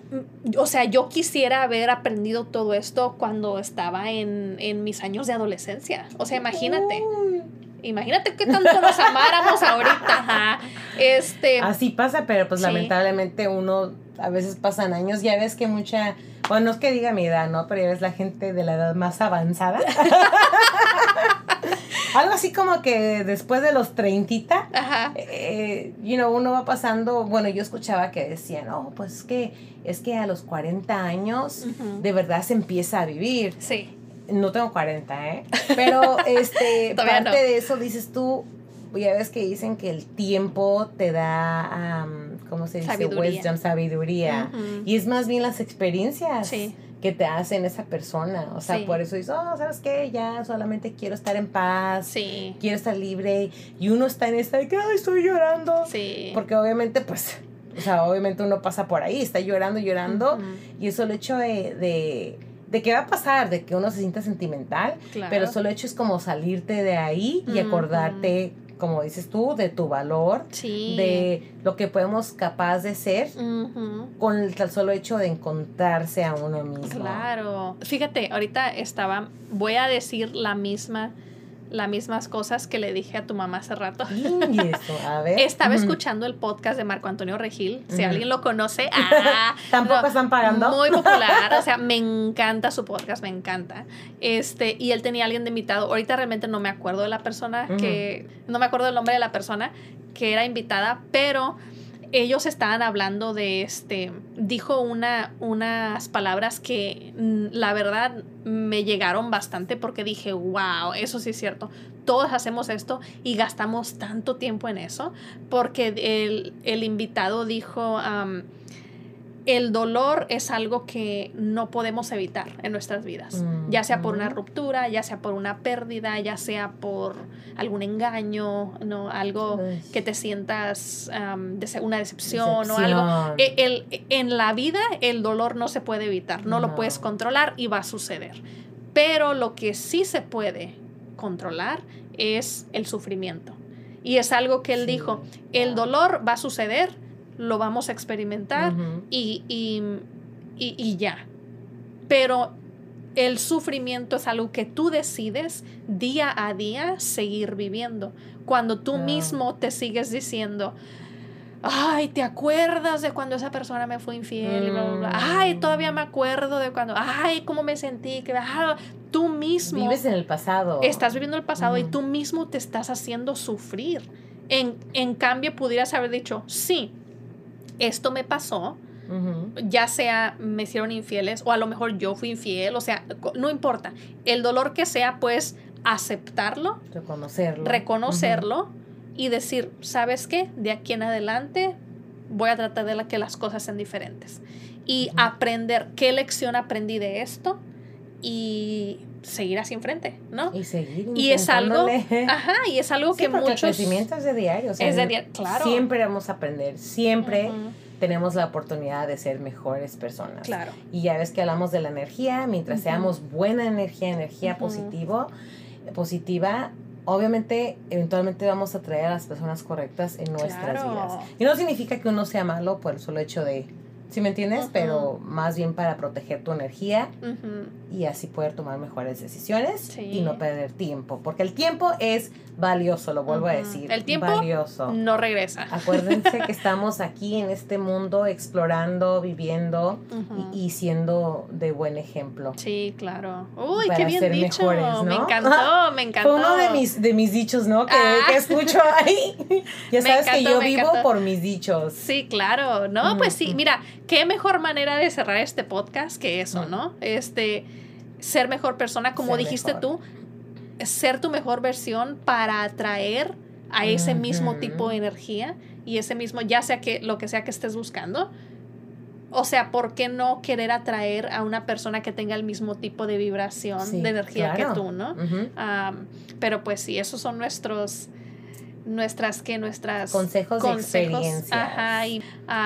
o sea, yo quisiera haber aprendido todo esto cuando estaba en, mis años de adolescencia. O sea, imagínate. Imagínate qué tanto nos amáramos ahorita. (laughs) Este, Así pasa, pero pues lamentablemente uno a veces pasan años. Ya ves que mucha, bueno, no es que diga mi edad, ¿no? Pero ya ves la gente de la edad más avanzada. (laughs) Algo así como que después de los 30, eh, you know, uno va pasando, bueno, yo escuchaba que decían, oh, pues es que, es que a los 40 años de verdad se empieza a vivir. Sí. No tengo 40, ¿eh? Pero (laughs) este, parte de eso dices tú, ya ves que dicen que el tiempo te da, ¿cómo se dice? Sabiduría. sabiduría. Y es más bien las experiencias. Que te hacen esa persona. O sea, por eso dices, oh, ¿sabes qué? Ya solamente quiero estar en paz. Sí. Quiero estar libre. Y uno está en esta de que, ay, estoy llorando. Sí. Porque obviamente, pues, o sea, obviamente uno pasa por ahí, está llorando, llorando. Y eso el hecho de, de, de qué va a pasar, de que uno se sienta sentimental. Pero solo hecho es como salirte de ahí y acordarte como dices tú, de tu valor, de lo que podemos capaz de ser con el tal solo hecho de encontrarse a uno mismo. Claro. Fíjate, ahorita estaba, voy a decir la misma las mismas cosas que le dije a tu mamá hace rato. ¿Y eso? A ver. (laughs) Estaba escuchando el podcast de Marco Antonio Regil. Si alguien lo conoce, (laughs) ah, tampoco están pagando. Muy popular, o sea, (laughs) me encanta su podcast, me encanta. Este, y él tenía a alguien de invitado. Ahorita realmente no me acuerdo de la persona que no me acuerdo del nombre de la persona que era invitada, pero ellos estaban hablando de este, dijo una, unas palabras que mm, la verdad me llegaron bastante porque dije, wow, eso sí es cierto. Todos hacemos esto y gastamos tanto tiempo en eso porque el, el invitado dijo, el dolor es algo que no podemos evitar en nuestras vidas, ya sea por una ruptura, ya sea por una pérdida, ya sea por algún engaño, ¿no? algo que te sientas de una decepción, o algo. E, el, en la vida el dolor no se puede evitar, no, lo puedes controlar y va a suceder. Pero lo que sí se puede controlar es el sufrimiento. Y es algo que él dijo, el dolor va a suceder, lo vamos a experimentar y, y, ya. Pero el sufrimiento es algo que tú decides día a día seguir viviendo. Cuando tú mismo te sigues diciendo, ay, ¿te acuerdas de cuando esa persona me fue infiel? Ay, mm. todavía me acuerdo de cuando, ay, cómo me sentí. Que, ah, tú mismo. Vives en el pasado. Estás viviendo el pasado y tú mismo te estás haciendo sufrir. En, en cambio, pudieras haber dicho, sí, esto me pasó, ya sea me hicieron infieles o a lo mejor yo fui infiel, o sea, no importa. El dolor que sea, pues aceptarlo, reconocerlo, reconocerlo y decir, ¿sabes qué? De aquí en adelante voy a tratar de que las cosas sean diferentes. Y aprender qué lección aprendí de esto y seguir así enfrente, ¿no? Y seguir Y es algo, ajá, y es algo que muchos... el crecimiento es de diario. es de diario, claro. Siempre vamos a aprender, siempre tenemos la oportunidad de ser mejores personas. Claro. Y ya ves que hablamos de la energía, mientras seamos buena energía, energía positivo, positiva, obviamente, eventualmente vamos a traer a las personas correctas en nuestras vidas. Y no significa que uno sea malo por el solo hecho de ¿Sí me entiendes? Pero más bien para proteger tu energía y así poder tomar mejores decisiones y no perder tiempo. Porque el tiempo es valioso, lo vuelvo a decir. El tiempo valioso. no regresa. Acuérdense que (laughs) estamos aquí en este mundo explorando, viviendo y, siendo de buen ejemplo. Sí, claro. Uy, qué bien dicho. Me encantó, (laughs) me encantó. Fue uno de mis, de mis dichos, ¿no? Que, ah. escucho ahí. (laughs) ya sabes que yo vivo por mis dichos. Sí, claro. No, pues sí, mira, qué mejor manera de cerrar este podcast que eso, ¿no? Este, ser mejor persona, como dijiste tú, ser tu mejor versión para atraer a ese mismo tipo de energía y ese mismo, ya sea que lo que sea que estés buscando. O sea, ¿por qué no querer atraer a una persona que tenga el mismo tipo de vibración, de energía que tú, ¿no? pero pues sí, esos son nuestros nuestras que nuestras consejos, de experiencia. y,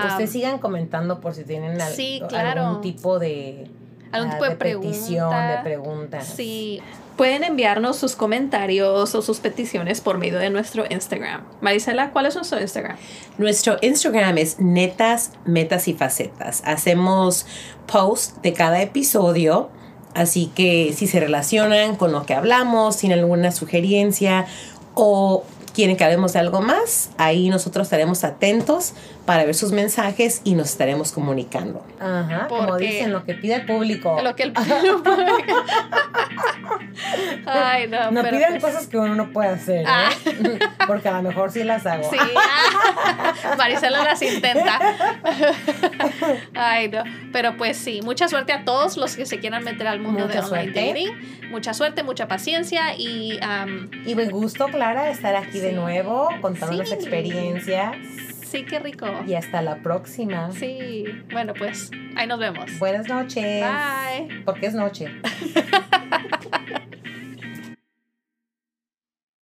Ustedes sigan comentando por si tienen algún tipo de algún tipo de, de petición, de preguntas. Sí. Pueden enviarnos sus comentarios o sus peticiones por medio de nuestro Instagram. Marisela, ¿cuál es nuestro Instagram? Nuestro Instagram es Netas, Metas y Facetas. Hacemos posts de cada episodio. Así que si se relacionan con lo que hablamos, sin alguna sugerencia o quieren que hablemos de algo más, ahí nosotros estaremos atentos para ver sus mensajes y nos estaremos comunicando. Ajá, como dicen, lo que pide el público. Lo que el (laughs) Ay, no, No pero pidan pues- cosas que uno no puede hacer, ¿eh? Ah. (laughs) Porque a lo mejor sí las hago. Sí. Marisela las intenta. (laughs) Ay, no. Pero pues sí, mucha suerte a todos los que se quieran meter al mundo Mucha de online suerte. dating. Mucha suerte, mucha paciencia y am, Y me gustó, Clara, estar aquí de nuevo, contando las Sí. experiencias. Sí, qué rico. Y hasta la próxima. Sí, bueno, pues ahí nos vemos. Buenas noches. Bye. Porque es noche. (laughs)